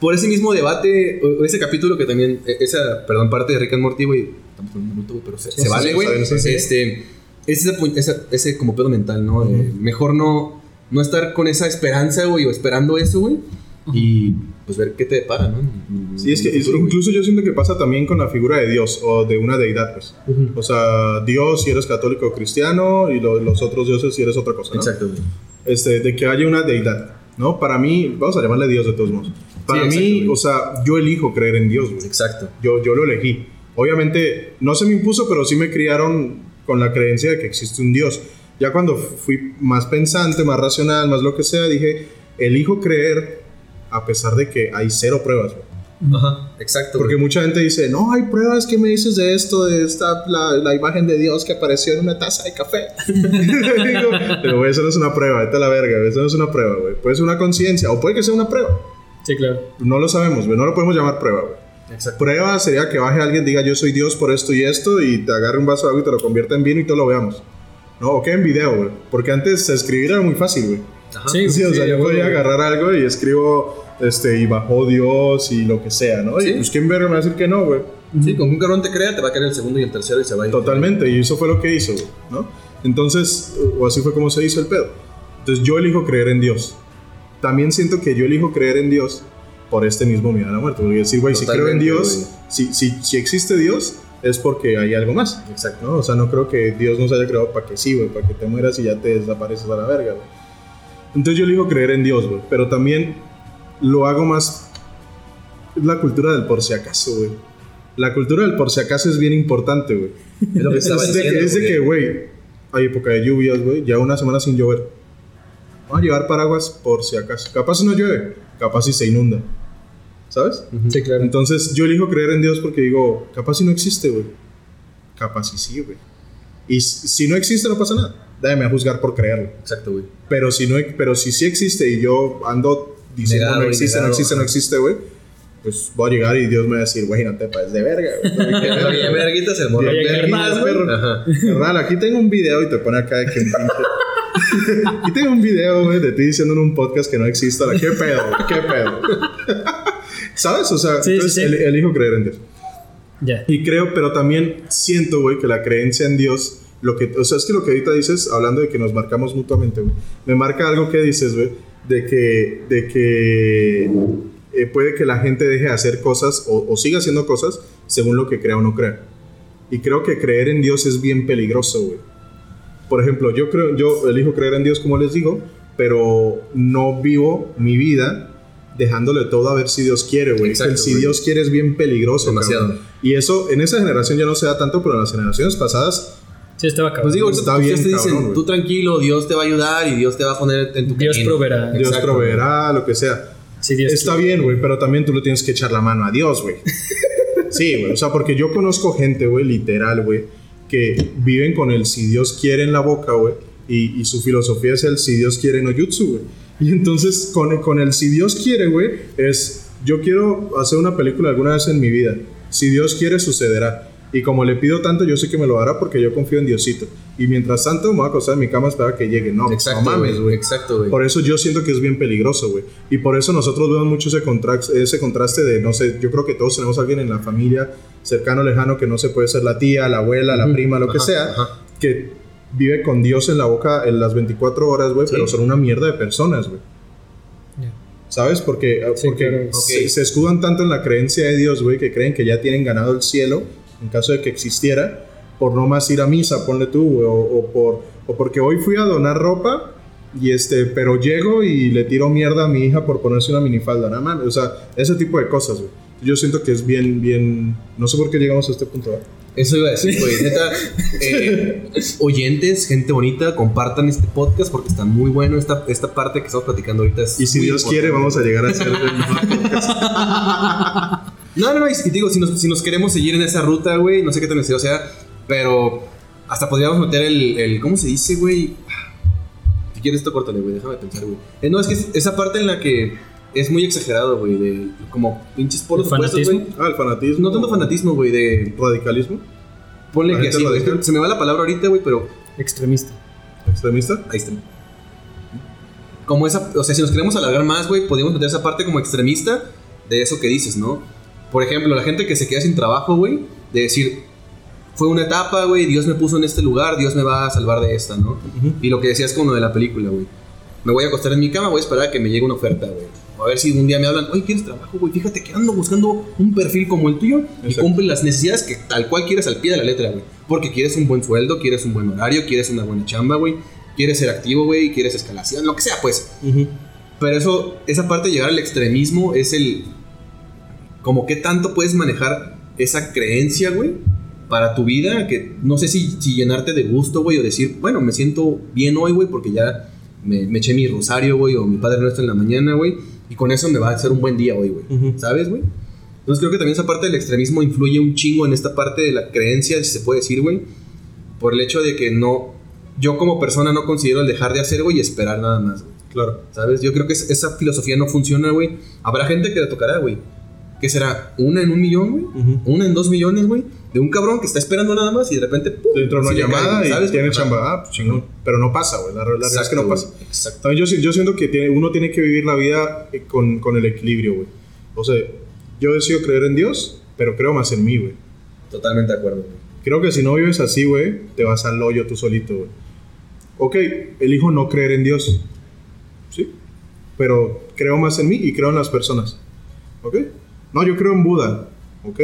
por ese mismo debate, o- ese capítulo que también, e- esa, perdón, parte de Rick and Morty, güey, estamos con un minuto, pero se, se sí, vale, güey. sí, sí. Este, es ese, ese como pedo mental, ¿no? Mejor no, no estar con esa esperanza, güey, o esperando eso, güey, y pues ver qué te depara, ¿no? Sí, es que En futuro, incluso yo siento que pasa también con la figura de Dios o de una deidad, pues. O sea, Dios si eres católico o cristiano y lo- los otros dioses si eres otra cosa, ¿no? Exacto, güey. Este, de que haya una deidad, ¿no? Para mí, vamos a llamarle Dios de todos modos. Para mí, o sea, yo elijo creer en Dios, güey. Exacto. Yo, yo lo elegí. Obviamente, no se me impuso, pero sí me criaron con la creencia de que existe un Dios. Ya cuando fui más pensante, más racional, más lo que sea, dije, elijo creer a pesar de que hay cero pruebas, güey. Ajá, exacto. Porque güey. mucha gente dice, no, hay pruebas que me dices de esto, de esta, la, la imagen de Dios que apareció en una taza de café. Digo, pero güey, eso no es una prueba, vete a la verga, güey, eso no es una prueba, güey. Puede ser una conciencia o puede que sea una prueba. Sí, claro. No lo sabemos, güey, no lo podemos llamar prueba, güey. Exacto. Prueba sería que baje alguien, diga yo soy Dios por esto y esto y te agarre un vaso de agua y te lo convierta en vino y todo lo veamos. No, o que en video, güey. Porque antes escribir era muy fácil, güey. Ajá. Sí, Sí, o sea, sí, yo podía agarrar algo y escribo, este, y bajó Dios y lo que sea, ¿no? Sí. Y pues quién verga me va a decir que no, güey. Sí, con un cabrón te crea, te va a caer el segundo y el tercero y se va a ir. Totalmente, y eso fue lo que hizo, güey, ¿no? Entonces, o así fue como se hizo el pedo. Entonces yo elijo creer en Dios. También siento que yo elijo creer en Dios por este mismo miedo a la muerte. Porque decir, güey, si creo en Dios, si, si, si existe Dios, es porque hay algo más. Exacto. ¿no? O sea, no creo que Dios nos haya creado para que sí, güey, para que te mueras y ya te desapareces a la verga, güey. Entonces yo elijo creer en Dios, güey, pero también lo hago más... Es la cultura del por si acaso, güey. La cultura del por si acaso es bien importante, güey. Es lo que estaba Es de, diciendo. es de güey. que, güey, hay época de lluvias, güey, ya una semana sin llover. Vamos a llevar paraguas por si acaso. Capaz si no llueve, capaz si se inunda. ¿Sabes? Sí, claro. Entonces yo elijo creer en Dios porque digo, capaz si no existe, güey. Capaz si sí, güey. Y si no existe, no pasa nada. Déjame a juzgar por creerlo. Exacto, güey. Pero si, no, pero si sí existe y yo ando diciendo Negado no existe, no negado, existe, no ajá. existe, güey, pues voy a llegar y Dios me va a decir, güey, no te pases de verga, güey. Oye, verguitas el morro. Carnal, perro. Ajá. Carnal, aquí tengo un video y te pone acá de que un pinche- Aquí tengo un video, güey, de ti diciendo en un podcast que no existe. ¿Qué pedo? güey? ¿Qué pedo? ¿Sabes? O sea, Sí, sí, entonces sí. el- elijo creer en Dios. Ya. Y creo, pero también siento, güey, que la creencia en Dios, lo que, o sea, es que lo que ahorita dices, hablando de que nos marcamos mutuamente, güey, me marca algo que dices, güey, de que, de que eh, puede que la gente deje de hacer cosas o, o siga haciendo cosas según lo que crea o no crea. Y creo que creer en Dios es bien peligroso, güey. Por ejemplo, yo creo, yo elijo creer en Dios como les digo, pero no vivo mi vida dejándole todo a ver si Dios quiere, güey. El si. Dios quiere es bien peligroso. Demasiado. cabrón. Y eso en esa generación ya no se da tanto, pero en las generaciones pasadas, Sí, estaba cabrón. Pues digo, Está bien, te dicen, cabrón, tú tranquilo, Dios te va a ayudar y Dios te va a poner en tu Dios camino. proveerá. Dios Exacto, proveerá, lo que sea. Sí, Dios Está bien, güey, pero también tú le tienes que echar la mano a Dios, güey. Sí, güey. O sea, porque yo conozco gente, güey, literal, güey, que viven con el si Dios quiere en la boca, güey, y, y su filosofía es el si Dios quiere no jutsu, güey. Y entonces, con, con el si Dios quiere, güey, es yo quiero hacer una película alguna vez en mi vida. Si Dios quiere, sucederá. Y como le pido tanto, yo sé que me lo hará porque yo confío en Diosito. Y mientras tanto, me voy a acostar en mi cama a esperar a que llegue. No, Exacto, no mames, güey. Exacto, güey. Por eso yo siento que es bien peligroso, güey. Y por eso nosotros vemos mucho ese, contra- ese contraste de, no sé, yo creo que todos tenemos a alguien en la familia, cercano, lejano, que no se puede ser la tía, la abuela, la prima, lo que Ajá, sea, ajá. que vive con Dios en la boca en las 24 horas, güey, Sí. pero son una mierda de personas, güey. ¿Sabes? Porque, Sí, porque claro. se, Ok. se escudan tanto en la creencia de Dios, güey, que creen que ya tienen ganado el cielo, en caso de que existiera, por no más ir a misa, ponle tú, o, o por, o porque hoy fui a donar ropa, y este, pero llego y le tiro mierda a mi hija por ponerse una minifalda, nada más. O sea, ese tipo de cosas, güey. Yo siento que es bien, bien. No sé por qué llegamos a este punto. ¿eh? Eso iba a decir, güey. Neta, eh, oyentes, gente bonita, compartan este podcast porque está muy bueno. Esta, esta parte que estamos platicando ahorita es Y si Dios importante. quiere, vamos a llegar a ser el mejor podcast. No, no, no. Y y digo, si nos, si nos queremos seguir en esa ruta, güey, no sé qué tan necesario sea, pero hasta podríamos meter el. el ¿Cómo se dice, güey? Si quieres, esto córtale, güey. Déjame pensar, güey. Eh, no, es que es- esa parte en la que es muy exagerado, güey, de como pinches polos ¿El opuestos, fanatismo? güey. Ah, el fanatismo. No tanto fanatismo, güey, de. Radicalismo. Ponle que gente sí, güey. radical. Se me va la palabra ahorita, güey, pero Extremista. Extremista. Ahí está. Como esa, o sea, si nos queremos alargar más, güey, podríamos meter esa parte como extremista de eso que dices, ¿no? Por ejemplo, la gente que se queda sin trabajo, güey, de decir, fue una etapa, güey, Dios me puso en este lugar, Dios me va a salvar de esta, ¿no? Y lo que decías como lo de la película, güey. Me voy a acostar en mi cama, voy a esperar a que me llegue una oferta, güey. O a ver si un día me hablan, oye, ¿quieres trabajo, güey? Fíjate que ando buscando un perfil como el tuyo y cumple las necesidades que tal cual quieres al pie de la letra, güey. Porque quieres un buen sueldo, quieres un buen horario, quieres una buena chamba, güey. Quieres ser activo, güey, quieres escalación, lo que sea, pues. Pero eso, esa parte de llegar al extremismo es el. Como qué tanto puedes manejar esa creencia, güey, para tu vida. Que no sé si, si llenarte de gusto, güey, o decir, bueno, me siento bien hoy, güey, porque ya me, me eché mi rosario, güey, o mi padre nuestro en la mañana, güey, y con eso me va a hacer un buen día hoy, güey. ¿Sabes, güey? Entonces creo que también esa parte del extremismo influye un chingo en esta parte de la creencia, si se puede decir, güey, por el hecho de que no. Yo como persona no considero el dejar de hacer, güey, y esperar nada más, güey. Claro. ¿Sabes? Yo creo que es- esa filosofía no funciona, güey. Habrá gente que le tocará, güey. ¿Qué será? ¿Una en un millón, güey? ¿Una en dos millones, güey? De un cabrón que está esperando nada más y de repente, ¡pum! Te entra una cae, llamada y tiene chamba. Ah, pues chingón. Pero no pasa, güey. La, la realidad es que no pasa. Exacto. También yo, si- yo siento que tiene- uno tiene que vivir la vida eh, con, con el equilibrio, güey. O sea, yo decido creer en Dios, pero creo más en mí, güey. Totalmente de acuerdo, güey. Creo que si no vives así, güey, te vas al hoyo tú solito, güey. Ok, elijo no creer en Dios. Sí. Pero creo más en mí y creo en las personas. ¿Ok? No, yo creo en Buda. ¿Ok?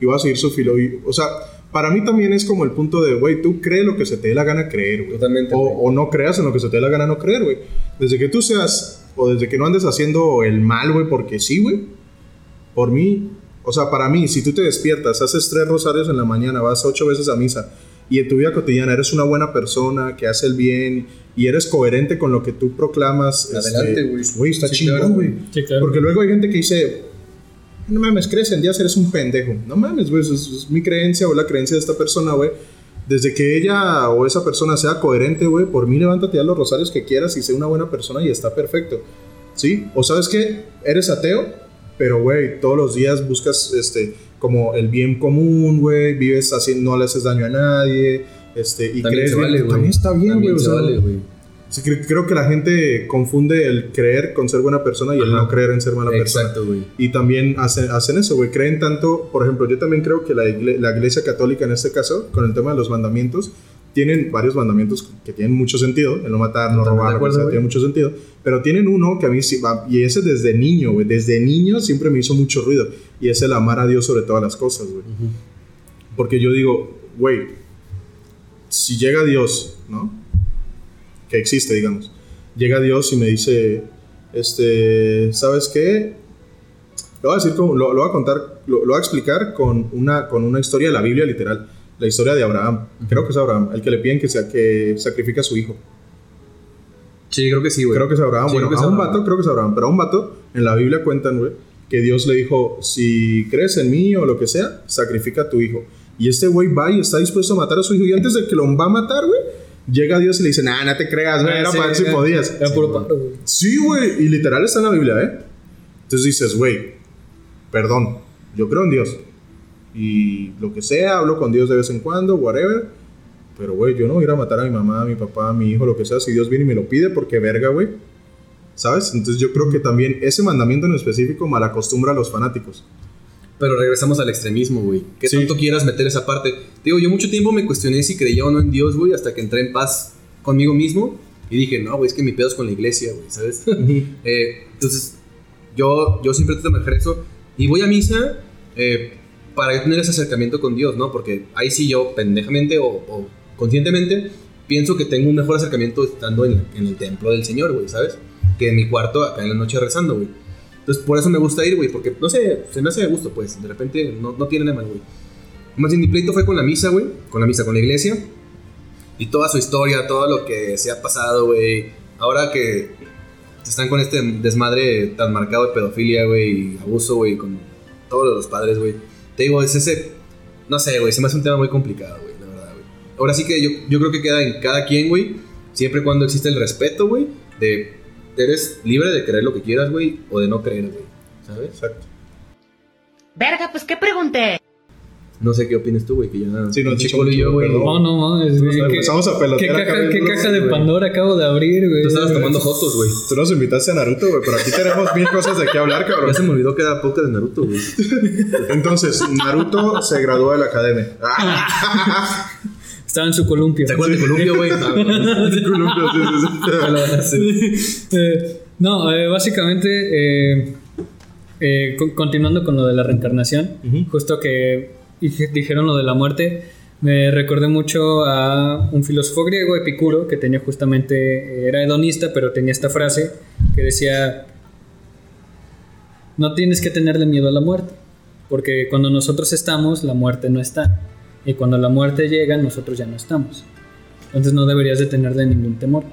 Y voy a seguir su filo. y- O sea, para mí también es como el punto de, güey, tú cree lo que se te dé la gana creer, güey. Totalmente, O, güey. o no creas en lo que se te dé la gana no creer, güey. Desde que tú seas, o desde que no andes haciendo el mal, güey, porque sí, güey. Por mí, o sea, para mí, si tú te despiertas, haces tres rosarios en la mañana, vas ocho veces a misa y en tu vida cotidiana eres una buena persona que hace el bien y eres coherente con lo que tú proclamas, Adelante, este, güey. Güey, está Sí, chingón, claro. güey. Sí, claro. Porque luego hay gente que dice, no mames, crees en Dios, eres un pendejo. No mames, güey, es, es mi creencia o la creencia de esta persona, güey. Desde que ella o esa persona sea coherente, güey, por mí levántate a los rosarios que quieras y sé una buena persona y está perfecto. ¿Sí? O sabes qué, eres ateo, pero, güey, todos los días buscas, este, como el bien común, güey, vives así, no le haces daño a nadie, este, y También crees se vale, güey. también está bien, güey. vale, güey. Sí, creo que la gente confunde el creer con ser buena persona y el Ajá. no creer en ser mala persona. Exacto, güey. Y también hacen, hacen eso, güey. Creen tanto, por ejemplo, yo también creo que la, igle- la iglesia católica en este caso, con el tema de los mandamientos, tienen varios mandamientos que tienen mucho sentido, el no matar, no robar, acuerdo, sea, güey. tiene mucho sentido, pero tienen uno que a mí sí y ese desde niño, güey, desde niño siempre me hizo mucho ruido, y es el amar a Dios sobre todas las cosas, güey. Porque yo digo, güey, si llega Dios, ¿no? Que existe, digamos. Llega Dios y me dice, este, ¿sabes qué? Lo voy a decir, como, lo, lo voy a contar, lo, lo voy a explicar con una, con una historia de la Biblia literal. La historia de Abraham. Creo que es Abraham, el que le piden que, sea, que sacrifique a su hijo. Sí, creo que sí, güey. Creo que es Abraham. Sí, bueno, creo que a un vato, creo que es Abraham. Pero a un vato, en la Biblia cuentan, güey, que Dios le dijo, si crees en mí o lo que sea, sacrifica a tu hijo. Y este güey va y está dispuesto a matar a su hijo. Y antes de que lo va a matar, güey, llega Dios y le dice, nah, no te creas, güey, Ah, era sí, para si era- podías. Era puro paro, güey. Sí, güey, y literal está en la Biblia, ¿eh? Entonces dices, güey, perdón, yo creo en Dios. Y lo que sea, hablo con Dios de vez en cuando, whatever. Pero, güey, yo no voy a ir a matar a mi mamá, a mi papá, a mi hijo, lo que sea, si Dios viene y me lo pide, porque verga, güey. ¿Sabes? Entonces yo creo que también ese mandamiento en específico malacostumbra a los fanáticos. Pero regresamos al extremismo, güey. ¿Qué Sí. tanto quieras meter esa parte? Digo, yo mucho tiempo me cuestioné si creía o no en Dios, güey, hasta que entré en paz conmigo mismo y dije, no, güey, es que mi pedo es con la iglesia, güey, ¿sabes? Eh, entonces, yo, yo siempre trato de manejar eso y voy a misa eh, para tener ese acercamiento con Dios, ¿no? Porque ahí sí yo, pendejamente o, o conscientemente, pienso que tengo un mejor acercamiento estando en, en el templo del Señor, güey, ¿sabes? Que en mi cuarto acá en la noche rezando, güey. Entonces, por eso me gusta ir, güey, porque, no sé, se me hace de gusto, pues, de repente no, no tiene nada mal, güey. Más bien, mi pleito fue con la misa, güey. Con la misa, con la iglesia. Y toda su historia, todo lo que se ha pasado, güey. Ahora que están con este desmadre tan marcado de pedofilia, güey, y abuso, güey, con todos los padres, güey. Te digo, es ese. No sé, güey, se me hace un tema muy complicado, güey, la verdad, güey. Ahora sí que yo, yo creo que queda en cada quien, güey. Siempre cuando existe el respeto, güey, de. Eres libre de creer lo que quieras, güey, o de no creer, güey. ¿Sabes? Exacto. Verga, pues qué pregunté. No sé qué opinas tú, güey, que ya. Sí, no, chico y yo, güey. No, no mames, güey. Nos ¿Qué- empezamos a ¿Qué pelotear caja, qué caja de. Pandora acabo de abrir, güey? Tú estabas tomando fotos, güey. Tú nos invitaste a Naruto, güey, pero aquí tenemos mil cosas de qué hablar, cabrón. Ya se me olvidó que era podcast de Naruto, güey. Entonces, Naruto se graduó de la academia. Estaba en su columpio. ¿Te acuerdas de Columbio, güey? Ah. Columpio, sí, sí, sí. Eh, no, eh, básicamente, eh, con- continuando con lo de la reencarnación, justo que dije- dijeron lo de la muerte, me recordé mucho a un filósofo griego, Epicuro, que tenía justamente, era hedonista, pero tenía esta frase que decía, no tienes que tenerle miedo a la muerte, porque cuando nosotros estamos, la muerte no está, y cuando la muerte llega, nosotros ya no estamos. Entonces no deberías de tenerle ningún temor.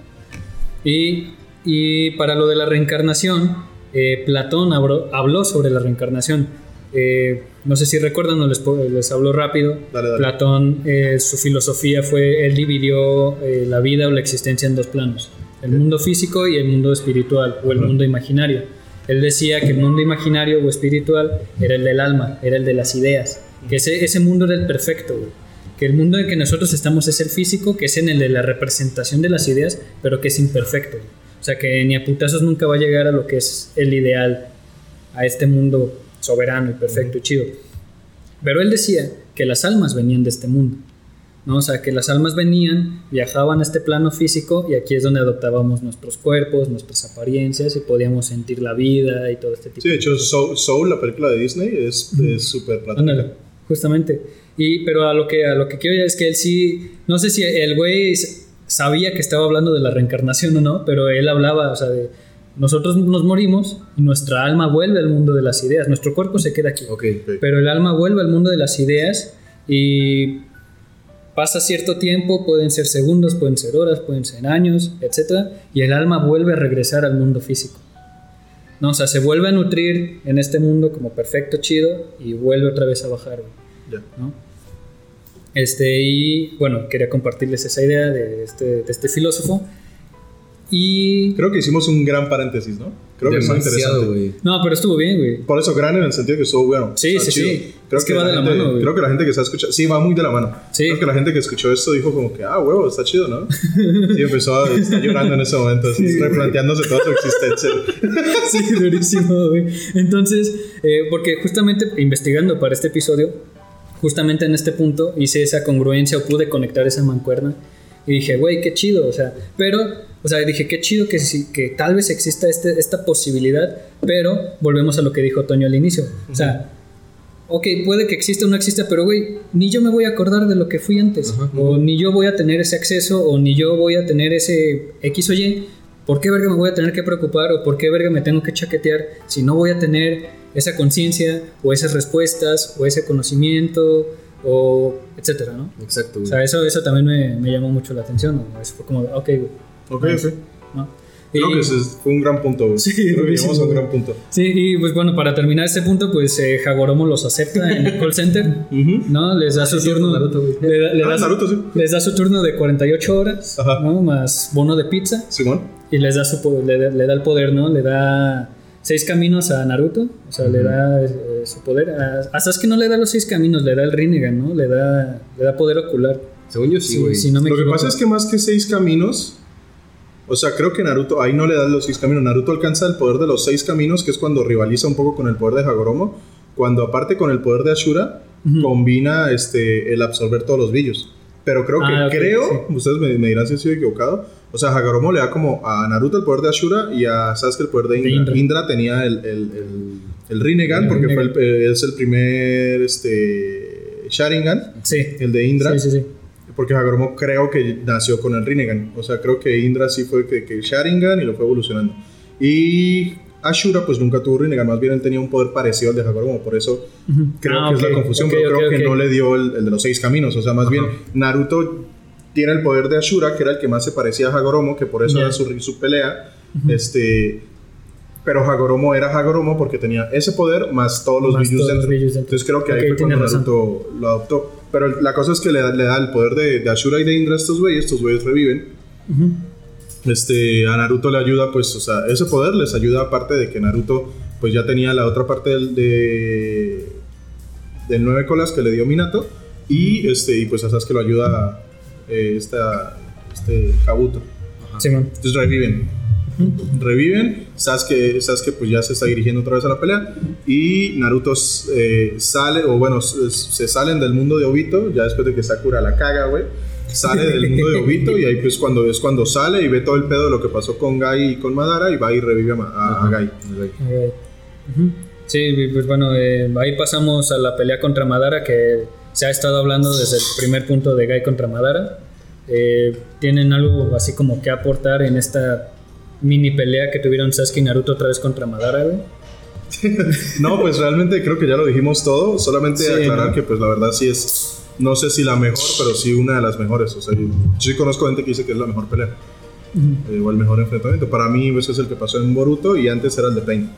Y, y para lo de la reencarnación, eh, Platón habló, habló sobre la reencarnación. Eh, no sé si recuerdan o les, les hablo rápido. Dale, dale. Platón, eh, su filosofía fue, él dividió eh, la vida o la existencia en dos planos. El mundo físico y el mundo espiritual o el mundo imaginario. Él decía que el mundo imaginario o espiritual era el del alma, era el de las ideas. Que ese, ese mundo era el perfecto, güey que el mundo en que nosotros estamos es el físico, que es en el de la representación de las ideas, pero que es imperfecto. O sea, que ni a putazos nunca va a llegar a lo que es el ideal, a este mundo soberano y perfecto y chido. Pero él decía que las almas venían de este mundo. ¿no? O sea, que las almas venían, viajaban a este plano físico y aquí es donde adoptábamos nuestros cuerpos, nuestras apariencias y podíamos sentir la vida y todo este tipo Sí, de hecho, Soul, Soul, la película de Disney, es es súper platónica. Justamente. Y, pero a lo que a lo que quiero ya es que él sí, no sé si el güey sabía que estaba hablando de la reencarnación o no, pero él hablaba, o sea, de nosotros nos morimos y nuestra alma vuelve al mundo de las ideas, nuestro cuerpo se queda aquí, pero el alma vuelve al mundo de las ideas y pasa cierto tiempo, pueden ser segundos, pueden ser horas, pueden ser años, etcétera, y el alma vuelve a regresar al mundo físico. No, o sea, se vuelve a nutrir en este mundo como perfecto, chido, y vuelve otra vez a bajar. Ya. ¿no? Este, y bueno, quería compartirles esa idea de este, de este filósofo. Y. Creo que hicimos un gran paréntesis, ¿no? Creo que es muy interesante. güey. No, pero estuvo bien, güey. Por eso, gran en el sentido que estuvo bueno. Sí, sí, chido. sí. Creo Es que va de la gente- mano, güey. Creo que la gente que está escuchando. Sí, va muy de la mano. Sí. Creo que la gente que escuchó esto dijo como que, ah, huevo, está chido, ¿no? Sí, empezó a estar llorando en ese momento, así, replanteándose toda su existencia. Sí, durísimo, güey. Entonces, eh, porque justamente investigando para este episodio, justamente en este punto hice esa congruencia o pude conectar esa mancuerna y dije, güey, qué chido, o sea, pero, o sea, dije, qué chido que, sí- que tal vez exista este, esta posibilidad, pero volvemos a lo que dijo Toño al inicio, o sea, ok, puede que exista o no exista, pero güey, ni yo me voy a acordar de lo que fui antes, o ni yo voy a tener ese acceso, o ni yo voy a tener ese X o Y. ¿Por qué verga me voy a tener que preocupar o por qué verga me tengo que chaquetear si no voy a tener esa conciencia o esas respuestas o ese conocimiento o etcétera, ¿no? Exacto, O güey. sea, eso, eso también me, me llamó mucho la atención, ¿no? Eso fue como, ok, güey. Ok, ok. ¿no? Creo Y- que ese fue un gran punto. Sí, Creo que durísimo, llegamos a un gran punto. Sí, y pues bueno, para terminar este punto, pues eh, Hagoromo los acepta en el call center, ¿no? Les da su turno. le da, le Ah, da su- Naruto, sí. les da su turno de 48 horas, Ajá. ¿no? Más bono de pizza. Simón. Y les da su po- le, da- le da el poder, ¿no? Le da seis caminos a Naruto. O sea, le da eh, su poder. A, a Sasuke no le da los seis caminos, le da el Rinnegan, ¿no? Le da, le da poder ocular. Según yo sí, Sí, güey. si no me Lo que pasa es que más que seis caminos, o sea, creo que Naruto, ahí no le dan los seis caminos. Naruto alcanza el poder de los seis caminos, que es cuando rivaliza un poco con el poder de Hagoromo. Cuando aparte con el poder de Ashura, combina este, el absorber todos los brillos. Pero creo que, Ah, creo, ustedes me, me dirán si estoy equivocado. O sea, Hagoromo le da como a Naruto el poder de Ashura y a Sasuke el poder de Indra. Indra. Indra. tenía el, el, el, el Rinnegan, porque fue Rinnegan. el- eh, es el primer este, Sharingan, Sí. el de Indra. Sí, sí, sí. Porque Hagoromo creo que nació con el Rinnegan. O sea, creo que Indra sí fue que, que Sharingan y lo fue evolucionando. Y Ashura pues nunca tuvo Rinnegan, más bien él tenía un poder parecido al de Hagoromo, por eso creo Ah, que es la confusión, ok, pero ok, creo que no le dio el, el de los seis caminos, o sea, más bien Naruto tiene el poder de Ashura, que era el que más se parecía a Hagoromo, que por eso Ya. era su, su pelea, este... Pero Hagoromo era Hagoromo porque tenía ese poder más todos los Bijus dentro. Dentro. Entonces creo que Ok, ahí fue cuando razón. Naruto lo adoptó. Pero la cosa es que le da, le da el poder de, de Ashura y de Indra a estos güeyes, estos güeyes reviven. Este, a Naruto le ayuda, pues, o sea, ese poder les ayuda aparte de que Naruto, pues ya tenía la otra parte del, de, del nueve colas que le dio Minato. Y, este, y pues a Sasuke lo ayuda eh, esta, este Kabuto. Simón. Entonces reviven. Reviven. Sasuke, Sasuke pues ya se está dirigiendo otra vez a la pelea. Y Naruto eh, sale, o bueno, se, salen del mundo de Obito, ya después de que Sakura la caga, güey. Sale del mundo de Obito y ahí pues cuando es cuando sale y ve todo el pedo de lo que pasó con Gai y con Madara y va y revive a, a- a. Sí, pues bueno, eh, ahí pasamos a la pelea contra Madara que se ha estado hablando desde el primer punto de Gai contra Madara. Eh, ¿Tienen algo así como que aportar en esta mini pelea que tuvieron Sasuke y Naruto otra vez contra Madara, güey? No, pues realmente creo que ya lo dijimos todo. Solamente Sí, aclarar ¿no? que pues la verdad sí es, no sé si la mejor, pero sí una de las mejores. O sea, yo, yo sí conozco gente que dice que es la mejor pelea. eh, o el mejor enfrentamiento. Para mí ese es el que pasó en Boruto y antes era el de Pain.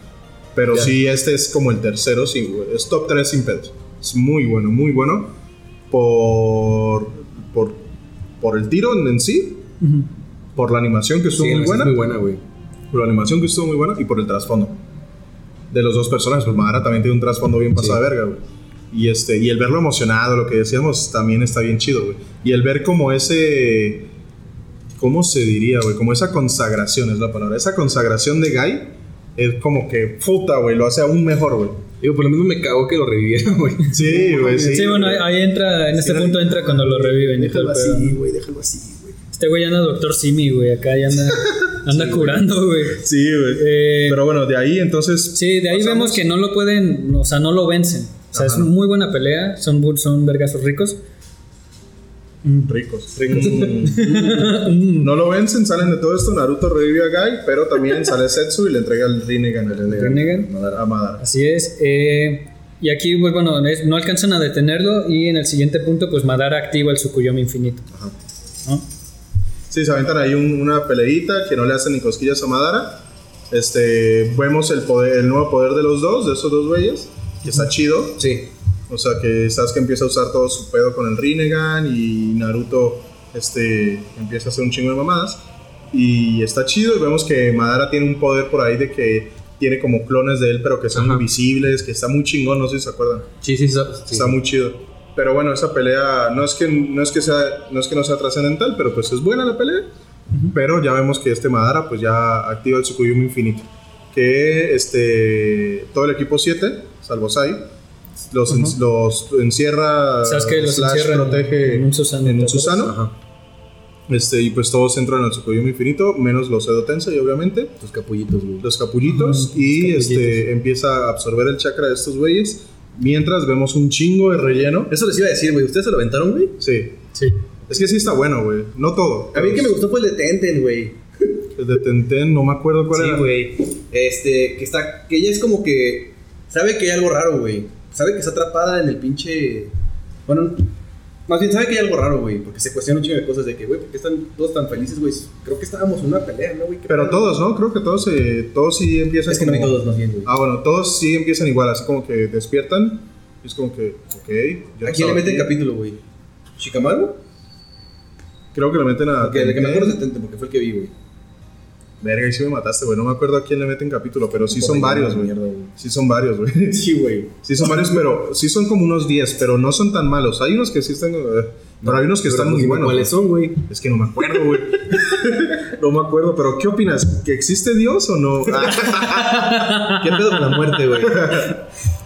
Pero Ya. sí, este es como el tercero, sí, es top 3 sin pedos. Es muy bueno, muy bueno por, por, por el tiro en, en sí, por la animación que estuvo Sí, muy es buena, muy buena, güey. por la animación que estuvo muy buena y por el trasfondo de los dos personajes. Pues Madara también tiene un trasfondo bien pasado de verga, güey. Y, este, y el verlo emocionado, lo que decíamos, también está bien chido, güey. Y el ver como ese... ¿Cómo se diría, güey? Como esa consagración es la palabra. Esa consagración de Guy es como que, puta, güey, lo hace aún mejor, güey. Digo, por lo menos me cagó que lo revivieron, güey. Sí, güey, sí. Sí, bueno, ahí, ahí entra, en este punto entra cuando lo reviven. Déjalo así, güey, déjalo así. Este güey anda Doctor Simi, güey, acá ya anda, anda curando, güey. Sí, güey. Eh, Pero bueno, de ahí entonces... Sí, de ahí pasamos- vemos que no lo pueden, o sea, no lo vencen. O sea, es Ajá. muy buena pelea, son, son vergazos ricos. Ricos, ricos. no lo vencen, salen de todo esto. Naruto revive a Guy, pero también sale Setsu y le entrega el Rinnegan, el Rinnegan. a Madara. Así es. eh, y aquí, pues bueno, es- no alcanzan a detenerlo y en el siguiente punto, pues Madara activa el Tsukuyomi infinito. ¿no? Sí, se aventan ahí un- una peleita que no le hacen ni cosquillas a Madara. Este, vemos el, poder, el nuevo poder de los dos, de esos dos güeyes, que está chido. Sí. O sea, que Sasuke empieza a usar todo su pedo con el Rinnegan y Naruto este, empieza a hacer un chingo de mamadas. Y está chido y vemos que Madara tiene un poder por ahí de que tiene como clones de él, pero que son Ajá. invisibles, que está muy chingón, no sé si se acuerdan. Sí, sí, sí. Está muy chido. Pero bueno, esa pelea no es que no es que sea no es que no sea trascendental, pero pues es buena la pelea. Pero ya vemos que este Madara pues ya activa el Tsukuyomi infinito, que este todo el equipo 7, salvo Sai, los, en- los encierra Sasuke los slash encierra en- protege en un Susanoo, en un. Susano. Ajá. Este, y pues todos entran al Tsukuyomi infinito, menos los Edo Tensei, obviamente Los capullitos, güey. los capullitos Ujú, y los capullitos. este empieza a absorber el chakra de estos güeyes. Mientras vemos un chingo de relleno. Eso les iba a decir, güey. ¿Ustedes se lo aventaron, güey? Sí. Sí. Es que sí está bueno, güey. No todo. A mí el que me gustó fue el de Tenten, güey. El de Tenten, no me acuerdo cuál Sí, era. güey. Este, que está, que ella es como que sabe que hay algo raro, güey. Sabe que está atrapada en el pinche. Bueno, más bien sabe que hay algo raro, güey. Porque se cuestiona un chingo de cosas de que, güey, ¿por qué están todos tan felices, güey? Creo que estábamos en una pelea, ¿no, güey? ¿Qué Pero todos, ¿no? Creo que todos, eh, todos sí empiezan Es que no como... vi todos, más bien, güey. Ah, bueno, todos sí empiezan igual, así como que despiertan. Y es como que, ok. yo ¿A quién le meten capítulo, güey? ¿Shikamaru? Creo que le meten a. Porque el que me acuerdo es de Tenten, porque fue el que vi, güey. Verga, ahí sí me mataste, güey. No me acuerdo a quién le meten capítulo, pero sí son varios, güey. Sí son varios, güey. Sí, güey. Sí son varios, pero sí son como unos 10, pero no son tan malos. Hay unos que sí están. eh, pero hay unos que Pero están muy buenos. ¿Cuáles son, güey? Es que no me acuerdo, güey. no me acuerdo, pero ¿qué opinas? ¿Que existe Dios o no? ¿Qué pedo con la muerte, güey?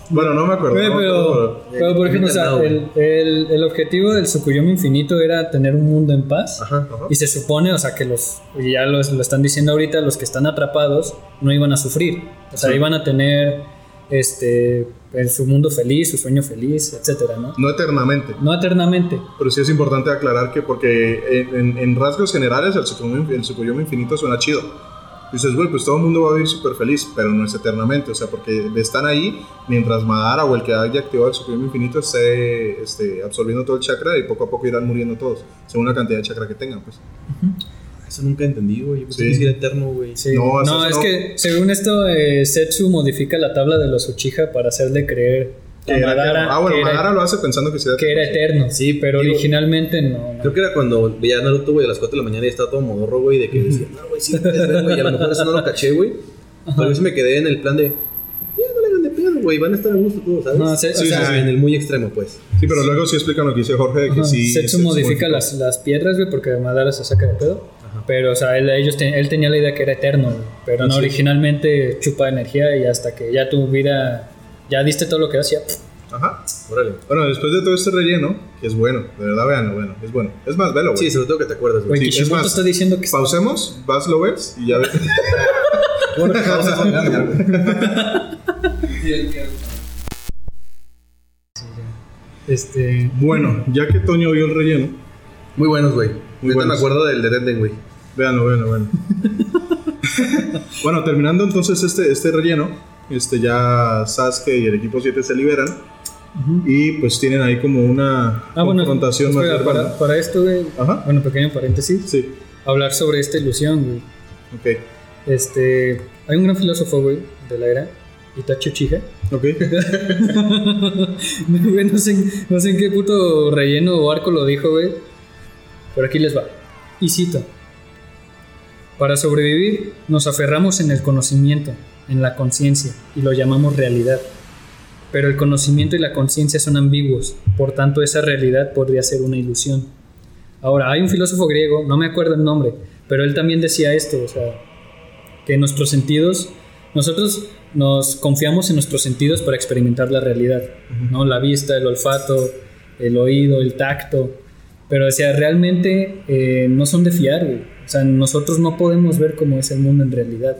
Bueno, no me acuerdo. Güey, no me pero, por ejemplo, o sea, el, el, el objetivo del Tsukuyomi infinito era tener un mundo en paz. Ajá, ajá. Y se supone, o sea, que los, y ya los- lo están diciendo ahorita, los que están atrapados no iban a sufrir. O sea, Sí. iban a tener este, en su mundo feliz, su sueño feliz, etcétera, ¿no? No eternamente. No eternamente. Pero sí es importante aclarar que, porque en, en- en rasgos generales, el Tsukuyomi, el Tsukuyomi infinito suena chido. Dices, güey, pues todo el mundo va a vivir súper feliz, pero no es eternamente, o sea, porque están ahí mientras Madara o el que haya activado el Supremo Infinito esté este, absorbiendo todo el chakra y poco a poco irán muriendo todos, según la cantidad de chakra que tengan, pues. Eso nunca entendí, güey. Yo pensé Sí. que sí era eterno, güey. Sí. No, No, es no. que según esto, eh, Setsu modifica la tabla de los Uchiha para hacerle creer Que era Madara eterno. ah, bueno, que, era, Madara lo hace pensando que sí era que era eterno. Sí, pero digo- originalmente no. no. Creo que era cuando veía Naruto, güey, a las 4 de la mañana y estaba todo modorro, güey, de que decía, no, güey, sí, güey. Y a lo mejor eso no lo caché, güey. Pero yo sí me quedé en el plan de, ya, no le hagan de pedo, güey, van a estar a gusto todos, ¿sabes? No, sí, o sí, sea- sí, en el muy extremo, pues. Sí, pero luego sí explican lo que dice Jorge, de que Ajá, sí... Setsu se- modifica las, las piedras, güey, porque Madara se saca de pedo. Pero, o sea, él, ellos te- él tenía la idea que era eterno, güey. Pero no, originalmente chupa energía y hasta que ya tu vida, ya diste todo lo que hacía. Ajá. Órale. Bueno, después de todo este relleno, que es bueno, de verdad, veanlo, bueno, es bueno. Es más, velo, güey. Sí, sobre todo que te acuerdas, Güey, güey. Sí, es más, está diciendo que... Pausemos, vas, lo ves y ya ves. Bueno, que vamos a jugar, güey. Este... bueno, ya que Toño vio el relleno, Muy buenos, güey. Muy Ahorita me buenos. acuerdo del de Renden, güey. Véanlo, véanlo, véanlo. bueno, terminando entonces este, este relleno, este ya Sasuke y el equipo 7 se liberan y pues tienen ahí como una Ah, bueno, confrontación más espera, verbal, para, para esto, güey, Ajá. bueno, pequeño paréntesis. Sí, hablar sobre esta ilusión, güey. ok, Este, hay un gran filósofo, güey, de la era, Itachi Uchiha. ok. No, sé, no sé en qué puto relleno o arco lo dijo, güey. Pero aquí les va. Y cito. Para sobrevivir, nos aferramos en el conocimiento, en la conciencia, y lo llamamos realidad. Pero el conocimiento y la conciencia son ambiguos, por tanto esa realidad podría ser una ilusión. Ahora, hay un filósofo griego, no me acuerdo el nombre, pero él también decía esto, o sea, que nuestros sentidos, nosotros nos confiamos en nuestros sentidos para experimentar la realidad, ¿no? La vista, el olfato, el oído, el tacto, pero decía, realmente eh, no son de fiar, güey. O sea, nosotros no podemos ver cómo es el mundo en realidad.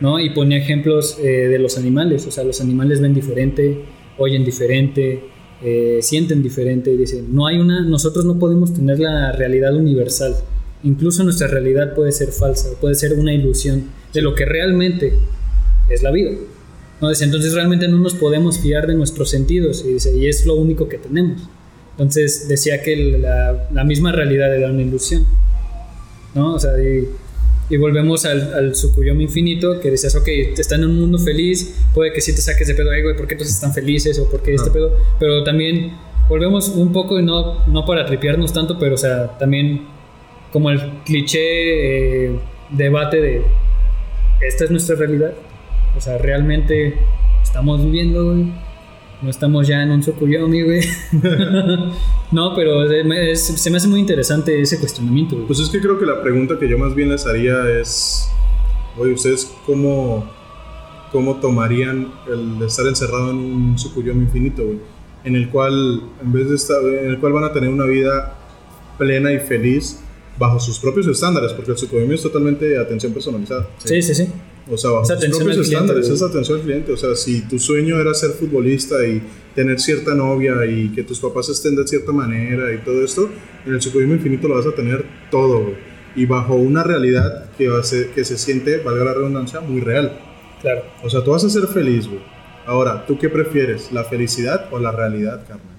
¿No? Y ponía ejemplos eh, de los animales, o sea, los animales ven diferente, oyen diferente, eh, sienten diferente, y dice, no hay una, nosotros no podemos tener la realidad universal, incluso nuestra realidad puede ser falsa, puede ser una ilusión de lo que realmente es la vida. ¿no? Dice, entonces realmente no nos podemos fiar de nuestros sentidos y, dice, y es lo único que tenemos. Entonces decía que la, la misma realidad era una ilusión. ¿no? O sea, y, y volvemos al, al Tsukuyomi infinito, que decías, ok, están en un mundo feliz, puede que sí te saques de pedo, "Ay, güey, ¿por qué todos están felices? ¿O por qué este pedo? Pero también volvemos un poco, y no, no para tripearnos tanto, pero o sea, también como el cliché eh, debate de, ¿esta es nuestra realidad? O sea, realmente estamos viviendo, güey. No estamos ya en un Tsukuyomi, güey. no, pero es- se me hace muy interesante ese cuestionamiento, güey. Pues es que creo que la pregunta que yo más bien les haría es, oye, ¿ustedes cómo, cómo tomarían el de estar encerrado en un Tsukuyomi infinito, güey? En el cual, en vez de estar, en el cual van a tener una vida plena y feliz bajo sus propios estándares, porque el Tsukuyomi es totalmente atención personalizada. Sí, sí, sí. O sea, bajo Es tus propios estándares, güey. es atención al cliente. O sea, si tu sueño era ser futbolista y tener cierta novia y que tus papás estén de cierta manera y todo esto, en el Tsukuyomi infinito lo vas a tener todo, güey. Y bajo una realidad que, va a ser- que se siente, valga la redundancia, muy real. Claro. O sea, tú vas a ser feliz, güey. Ahora, ¿tú qué prefieres? ¿La felicidad o la realidad, carnal?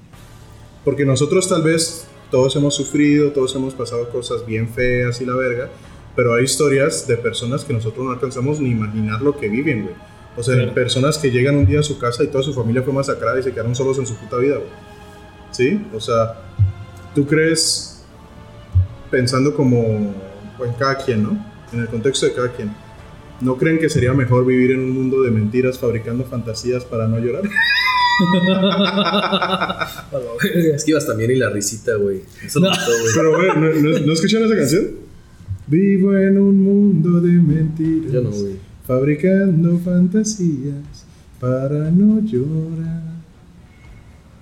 Porque nosotros tal vez todos hemos sufrido, todos hemos pasado cosas bien feas y la verga, pero hay historias de personas que nosotros no alcanzamos ni imaginar lo que viven, güey. O sea, Claro. personas que llegan un día a su casa y toda su familia fue masacrada y se quedaron solos en su puta vida, güey. ¿Sí? O sea, ¿tú crees, pensando como en cada quien, ¿no? En el contexto de cada quien, ¿no creen que sería mejor vivir en un mundo de mentiras fabricando fantasías para no llorar? Es que ibas también y la risita, güey. Eso gustó, güey. Pero, güey, ¿no, no, ¿no escucharon esa canción? Vivo en un mundo de mentiras. Yo no, güey. Fabricando fantasías para no llorar.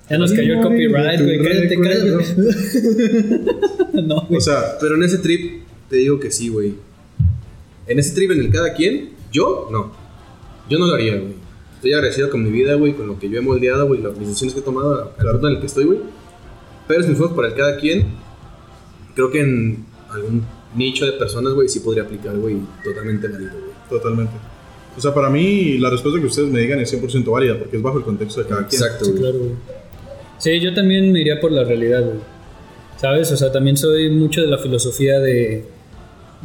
Ya nos cayó el copyright, güey. Cállate, cállate. no, güey. O sea, Pero en ese trip, te digo que sí, güey. En ese trip en el cada quien, yo no. Yo no lo haría, güey. Estoy agradecido con mi vida, güey, con lo que yo he moldeado, güey, las decisiones que he tomado, al punto en el que estoy, güey. Pero si fuimos para el cada quien, creo que en algún nicho de personas, güey, sí podría aplicar, güey, totalmente válido, güey. Totalmente. O sea, para mí la respuesta que ustedes me digan es 100% válida porque es bajo el contexto de cada quien. Exacto, Sí, claro, güey. Sí, yo también me iría por la realidad, güey. ¿Sabes? O sea, también soy mucho de la filosofía de.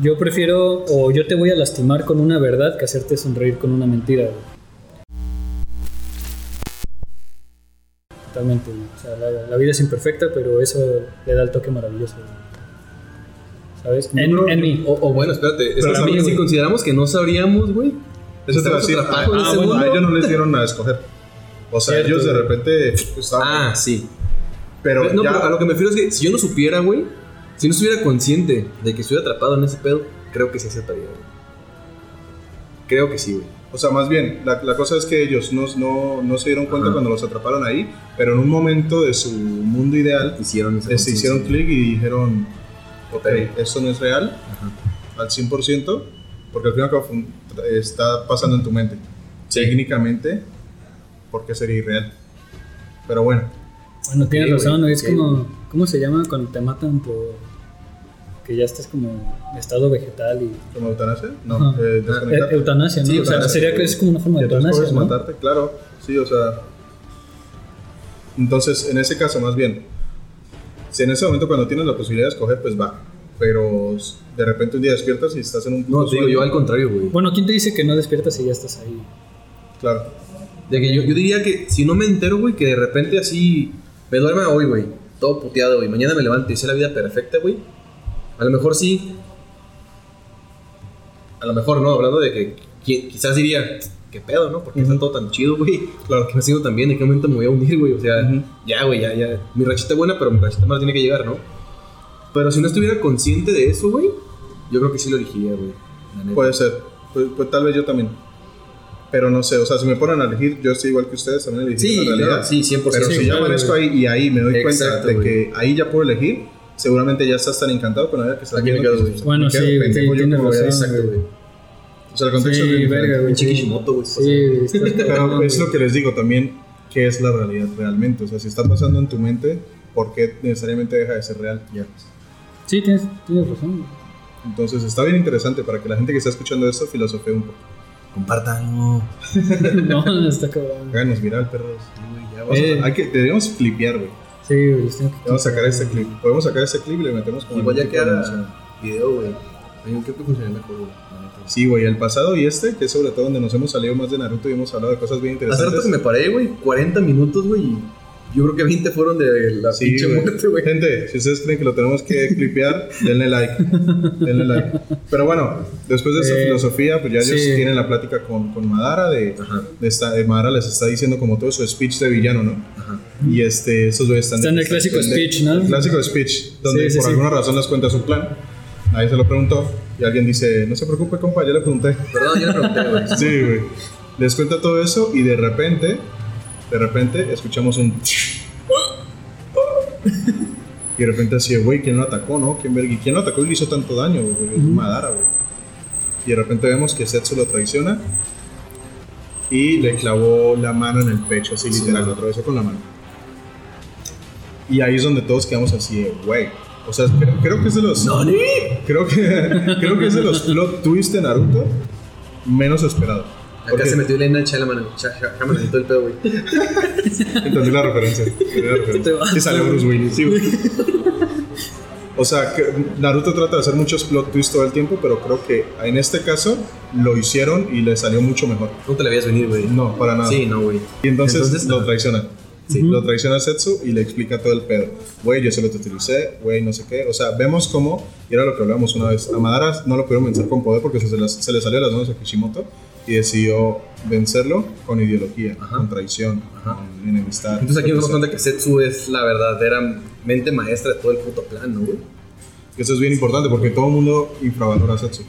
Yo prefiero, o yo te voy a lastimar con una verdad que hacerte sonreír con una mentira, güey. Totalmente, güey. O sea, la, la vida es imperfecta, pero eso le da el toque maravilloso, güey. ¿Sabes? En, creo- en mí. O, o bueno, espérate, es Pero que también, si consideramos que no sabríamos, güey. Eso te va a decir. Ah, ese bueno, a ellos no les dieron a escoger. O sea, Cierto, ellos de repente estaban. Ah, sí. pero no, ya. pero a lo que me refiero es que si yo no supiera, güey, si no estuviera consciente de que estuviera atrapado en ese pedo, creo que sí aceptaría, güey. Creo que sí, güey. O sea, más bien, la, la cosa es que ellos no, no, no se dieron cuenta Ajá. cuando los atraparon ahí, pero en un momento de su mundo ideal, Hicieron esa se conciencia. hicieron clic y dijeron, ok, esto no es real al 100%, porque al fin y al cabo fue un- está pasando en tu mente. Técnicamente, ¿por qué sería irreal? Pero bueno, Bueno, tienes Ok, razón, güey, es como, ¿cómo se llama cuando te matan por que ya estás como en estado vegetal y ¿como eutanasia? No, Ajá. eh, Eh, desconectarte. eutanasia, ¿no? Sí, o sea, eutanasia, sería que es como una forma de eutanasia, ¿no? matarte, claro. Sí, o sea. Entonces, en ese caso, más bien, si en ese momento cuando tienes la posibilidad de escoger, pues va. Pero de repente un día despiertas y estás en un No, te digo, yo al contrario, güey. Bueno, ¿quién te dice que no despiertas y ya estás ahí? Claro. De que yo, yo diría que si no me entero, güey, que de repente así me duerma hoy, güey, todo puteado, güey, mañana me levanto y sé la vida perfecta, güey. A lo mejor sí. A lo mejor no, hablando de que qui- quizás diría, ¿qué pedo, no? Porque está todo tan chido, güey. Claro. Que me sigo tan bien, ¿en qué momento me voy a unir, güey? O sea, Ujú. ya, güey, ya, ya. Mi rachita es buena, pero mi rachita más tiene que llegar, ¿no? Pero si no estuviera consciente de eso, güey, yo creo que sí lo elegiría, güey. Puede ser. Pues, pues tal vez yo también. Pero no sé, o sea, si me ponen a elegir, yo estoy igual que ustedes, también elegiría Sí, la realidad. sí, 100%. Pero si Sí, claro, amanezco güey. ahí y ahí me doy cuenta Exacto, de güey. que ahí ya puedo elegir, seguramente ya estás tan encantado con la vida que estás viendo que Bueno, me quedo, sí, sí, yo a- razón, Exacto, güey. O sea, el contexto Sí, es verga, güey. Pinche Kishimoto, güey. Sí, Pero cabrón, es lo que les digo también, ¿qué es la realidad realmente? O sea, si está pasando en tu mente, ¿por qué necesariamente deja de ser real? Ya. Sí, tienes, tienes razón. güey. Entonces está bien interesante para que la gente que está escuchando esto filosofee un poco. Compártanlo. No, está cabrón. Háganos viral, perros. ya Vamos a- Eh. hay que, deberíamos clipear, güey. Sí, güey, les tengo que Vamos a sacar este clip. Podemos sacar este clip y le metemos como Igual ya algún tipo de queda animación. video, güey. Yo creo que funcionaría mejor, la neta. Sí, güey, el pasado y este, que es sobre todo donde nos hemos salido más de Naruto y hemos hablado de cosas bien Hace interesantes. rato que me paré, güey. 40 minutos, güey. y Yo creo que 20 fueron de la Sí, pinche güey. muerte, güey. Gente, si ustedes creen que lo tenemos que clipear, denle like. Denle like. Pero bueno, después de esta Eh, filosofía, pues ya ellos sí. tienen la plática con, con Madara de, de esta, de Madara les está diciendo como todo su speech de villano, ¿no? Ajá. Y este, esos güeyes están... Está en el clásico están- speech, ¿no? El clásico speech, donde Sí, sí, por sí. alguna razón les cuenta su plan. Ahí se lo preguntó y alguien dice, no se preocupe, compa, ya le pregunté. Perdón, yo le pregunté, güey. Sí, güey. Les cuenta todo eso y de repente, de repente, escuchamos un... Y de repente así, güey, ¿quién lo atacó, no? ¿Quién, quién lo atacó y le hizo tanto daño, güey? Madara, güey. Y de repente vemos que Setsu lo traiciona y le clavó la mano en el pecho, así literal, lo atravesó con la mano. Y ahí es donde todos quedamos así, de, güey. O sea, creo, creo que es de los... Creo que, creo que es de los plot twists de Naruto menos esperado. Acá Porque- se metió Elena Chalaman. Chalaman todo el pedo, güey. Entendí la referencia. entendí la referencia. Sí salió Bruce Willis, sí, güey. O sea, que Naruto trata de hacer muchos plot twists todo el tiempo, pero creo que en este caso lo hicieron y le salió mucho mejor. ¿Cómo te la veías venir, güey? No, para nada. Sí, no, güey. Y entonces, Entonces, lo ajá. traiciona. Sí, lo traiciona a Setsu y le explica todo el pedo. Güey, yo se lo te utilicé, güey, no sé qué. O sea, vemos cómo, y era lo que hablábamos una vez, a Madara no lo pudieron vencer con poder porque se, las- se le salió de las manos a Kishimoto y decidió vencerlo con ideología, Ajá. con traición, Ajá. con enemistad. Entonces aquí nos damos cuenta que Setsu es la verdadera mente maestra de todo el puto plan, ¿no, güey? Eso es bien importante porque todo el mundo infravalora a Setsu.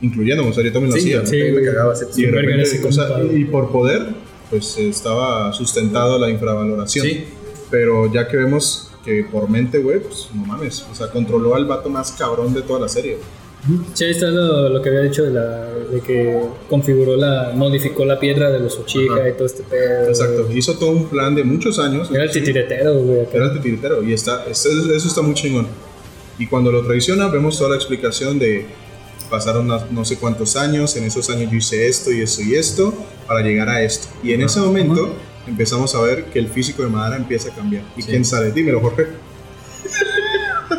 Incluyéndome, o sea, yo también lo hacía. sí, me güey. cagaba Setsu. Y, compa, y por poder, pues estaba sustentado la infravaloración. Sí. Pero ya que vemos que por mente, güey, pues no mames. O sea, controló al vato más cabrón de toda la serie. güey. Sí, está lo, lo que había dicho de, la, de que configuró la, modificó la piedra de los Uchiha y todo este pedo. Exacto. Hizo todo un plan de muchos años. Era el titiretero, güey. acá. Era el titiritero. Y está, eso, está muy chingón. Y cuando lo traiciona, vemos toda la explicación de pasaron no, no sé cuántos años, en esos años yo hice esto y esto y esto para llegar a esto. Y en ese momento empezamos a ver que el físico de Madara empieza a cambiar. ¿Y quién sale? Dímelo, Jorge.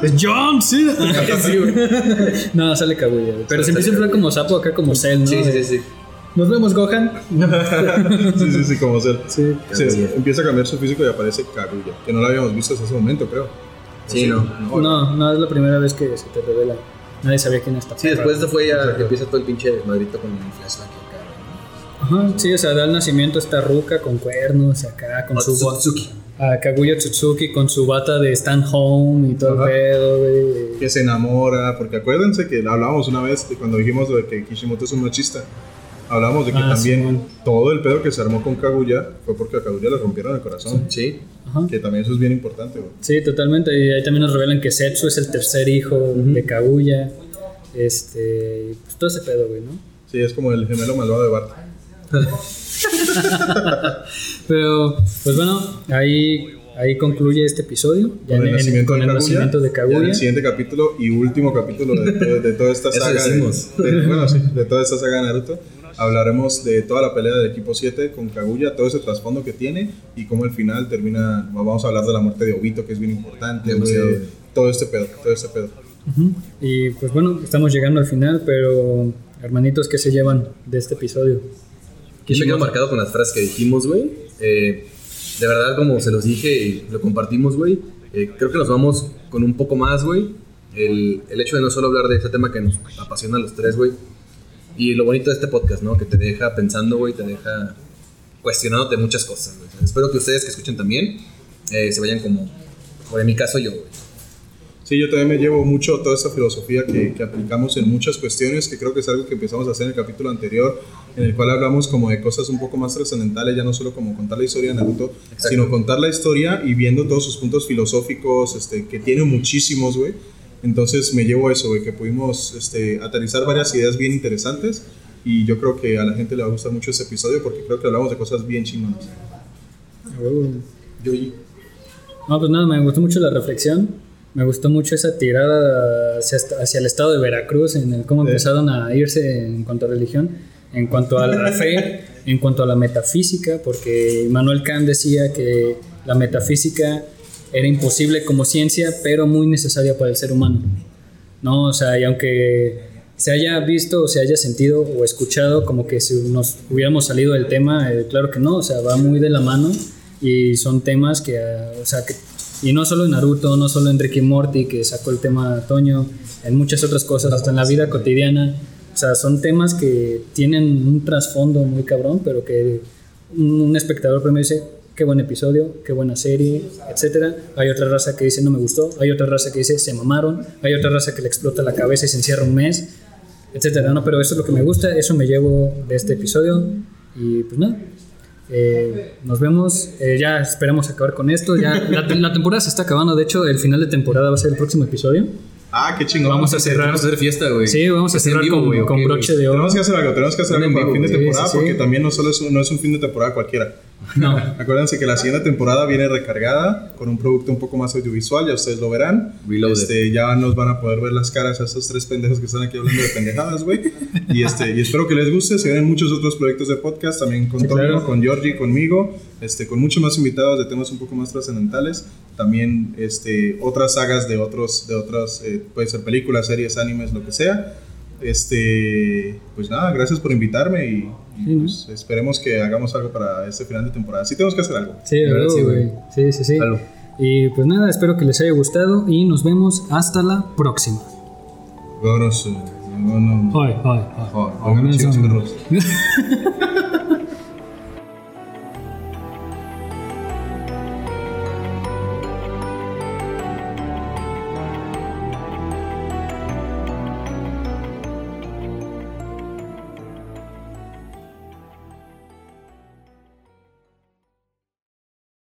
Es John Cena. Sí, no, sale Kaguya. Pero se empieza a hablar como sapo acá, como Cell, ¿no? Sí, sí, sí, sí. Nos vemos, Gohan. sí, sí, sí, como ser. Sí. Sí, empieza a cambiar su físico y aparece Kaguya, que no lo habíamos visto hasta ese momento, creo. Sí, no. No, no es la primera vez que se te revela. Nadie sabía quién está. Sí, después de esto fue ya que empieza todo el pinche desmadrito con el flashback ¿no? Ajá, sí, o sea, da el nacimiento a esta ruca con cuernos acá con su Otsutsuki. a Kaguya Tsutsuki con su bata de stand home y todo Ajá. el pedo, güey. Que se enamora, porque acuérdense que hablábamos una vez de cuando dijimos de que Kishimoto es un machista. Hablábamos de que Ah, también todo el pedo que se armó con Kaguya fue porque a Kaguya le rompieron el corazón. Sí. Ajá. Que también eso es bien importante, güey. Sí, totalmente. Y ahí también nos revelan que Setsu es el tercer hijo de Kaguya. Este, pues todo ese pedo, güey, ¿no? Sí, es como el gemelo malvado de Bart. Pero, pues bueno, ahí, ahí concluye este episodio. Ya Con el en- en- nacimiento con de el Kaguya. nacimiento de Ya en Kaguya. el siguiente capítulo y último capítulo de, to- de toda esta saga. de- de- bueno, sí, de toda esta saga de Naruto. Hablaremos de toda la pelea del equipo 7 con Kaguya, todo ese trasfondo que tiene y cómo al final termina. Vamos a hablar de la muerte de Obito, que es bien importante. De todo este pedo, todo este pedo. Ujú. Y pues bueno, estamos llegando al final, pero hermanitos, ¿qué se llevan de este episodio? Yo me quedo marcado con las frases que dijimos, güey. Eh, de verdad, como se los dije y lo compartimos, güey. eh, creo que nos vamos con un poco más, güey. El, el hecho de no solo hablar de este tema que nos apasiona a los tres, güey. Y lo bonito de este podcast, ¿no? Que te deja pensando, güey, te deja cuestionándote muchas cosas, güey. Espero que ustedes que escuchen también eh, se vayan como, como en mi caso yo, güey. Sí, yo también me llevo mucho toda esa filosofía que, que aplicamos en muchas cuestiones, que creo que es algo que empezamos a hacer en el capítulo anterior, en el cual hablamos como de cosas un poco más trascendentales, ya no solo como contar la historia de Naruto, sino contar la historia y viendo todos sus puntos filosóficos, este, que tiene muchísimos, güey. Entonces me llevo eso, güey, que pudimos este, aterrizar varias ideas bien interesantes y yo creo que a la gente le va a gustar mucho ese episodio porque creo que hablamos de cosas bien chingonas. No, pues nada, me gustó mucho la reflexión. Me gustó mucho esa tirada hacia, hacia el estado de Veracruz, en el cómo Sí. empezaron a irse en cuanto a religión, en cuanto a la fe, en cuanto a la metafísica, porque Manuel Kant decía que la metafísica era imposible como ciencia, pero muy necesaria para el ser humano. ¿no? O sea, y aunque se haya visto o se haya sentido o escuchado como que si nos hubiéramos salido del tema, eh, claro que no, o sea, va muy de la mano y son temas que, ah, o sea, que, y no solo en Naruto, no solo en Ricky Morty, que sacó el tema Toño, en muchas otras cosas, hasta en la vida cotidiana, o sea, son temas que tienen un trasfondo muy cabrón, pero que un espectador primero dice, qué buen episodio, qué buena serie, etcétera. Hay otra raza que dice no me gustó, hay otra raza que dice se mamaron, hay otra raza que le explota la cabeza y se encierra un mes, etcétera. No, pero eso es lo que me gusta, eso me llevo de este episodio y pues nada. Eh, nos vemos, eh, ya esperamos acabar con esto. Ya la, te- la temporada se está acabando. De hecho, el final de temporada va a ser el próximo episodio. Ah, qué chingón. Vamos a cerrar. Vamos a hacer fiesta, güey. Sí, vamos a cerrar vivo, con, güey, ¿o con qué, broche de oro. Tenemos que hacer algo, tenemos que hacer algo para el fin de temporada sí, sí. porque también no solo es un, no es un fin de temporada cualquiera. No. Acuérdense que la siguiente temporada viene recargada con un producto un poco más audiovisual, ya ustedes lo verán. Reloaded. Este, ya nos van a poder ver las caras a esos tres pendejos que están aquí hablando de pendejadas, güey. Y, este, y espero que les guste. Se vienen muchos otros proyectos de podcast, también con Sí, claro. con Georgie, conmigo, este, con muchos más invitados de temas un poco más trascendentales. También este, otras sagas de otros, de otras, eh, puede ser películas, series, animes, lo que sea. Este, pues nada, gracias por invitarme y, y, Sí, ¿no? pues, esperemos que hagamos algo para este final de temporada. Sí tenemos que hacer algo. Sí, de verdad, sí, güey. Sí, sí. Y pues nada, espero que les haya gustado y nos vemos hasta la próxima. Vámonos, eh, no, no.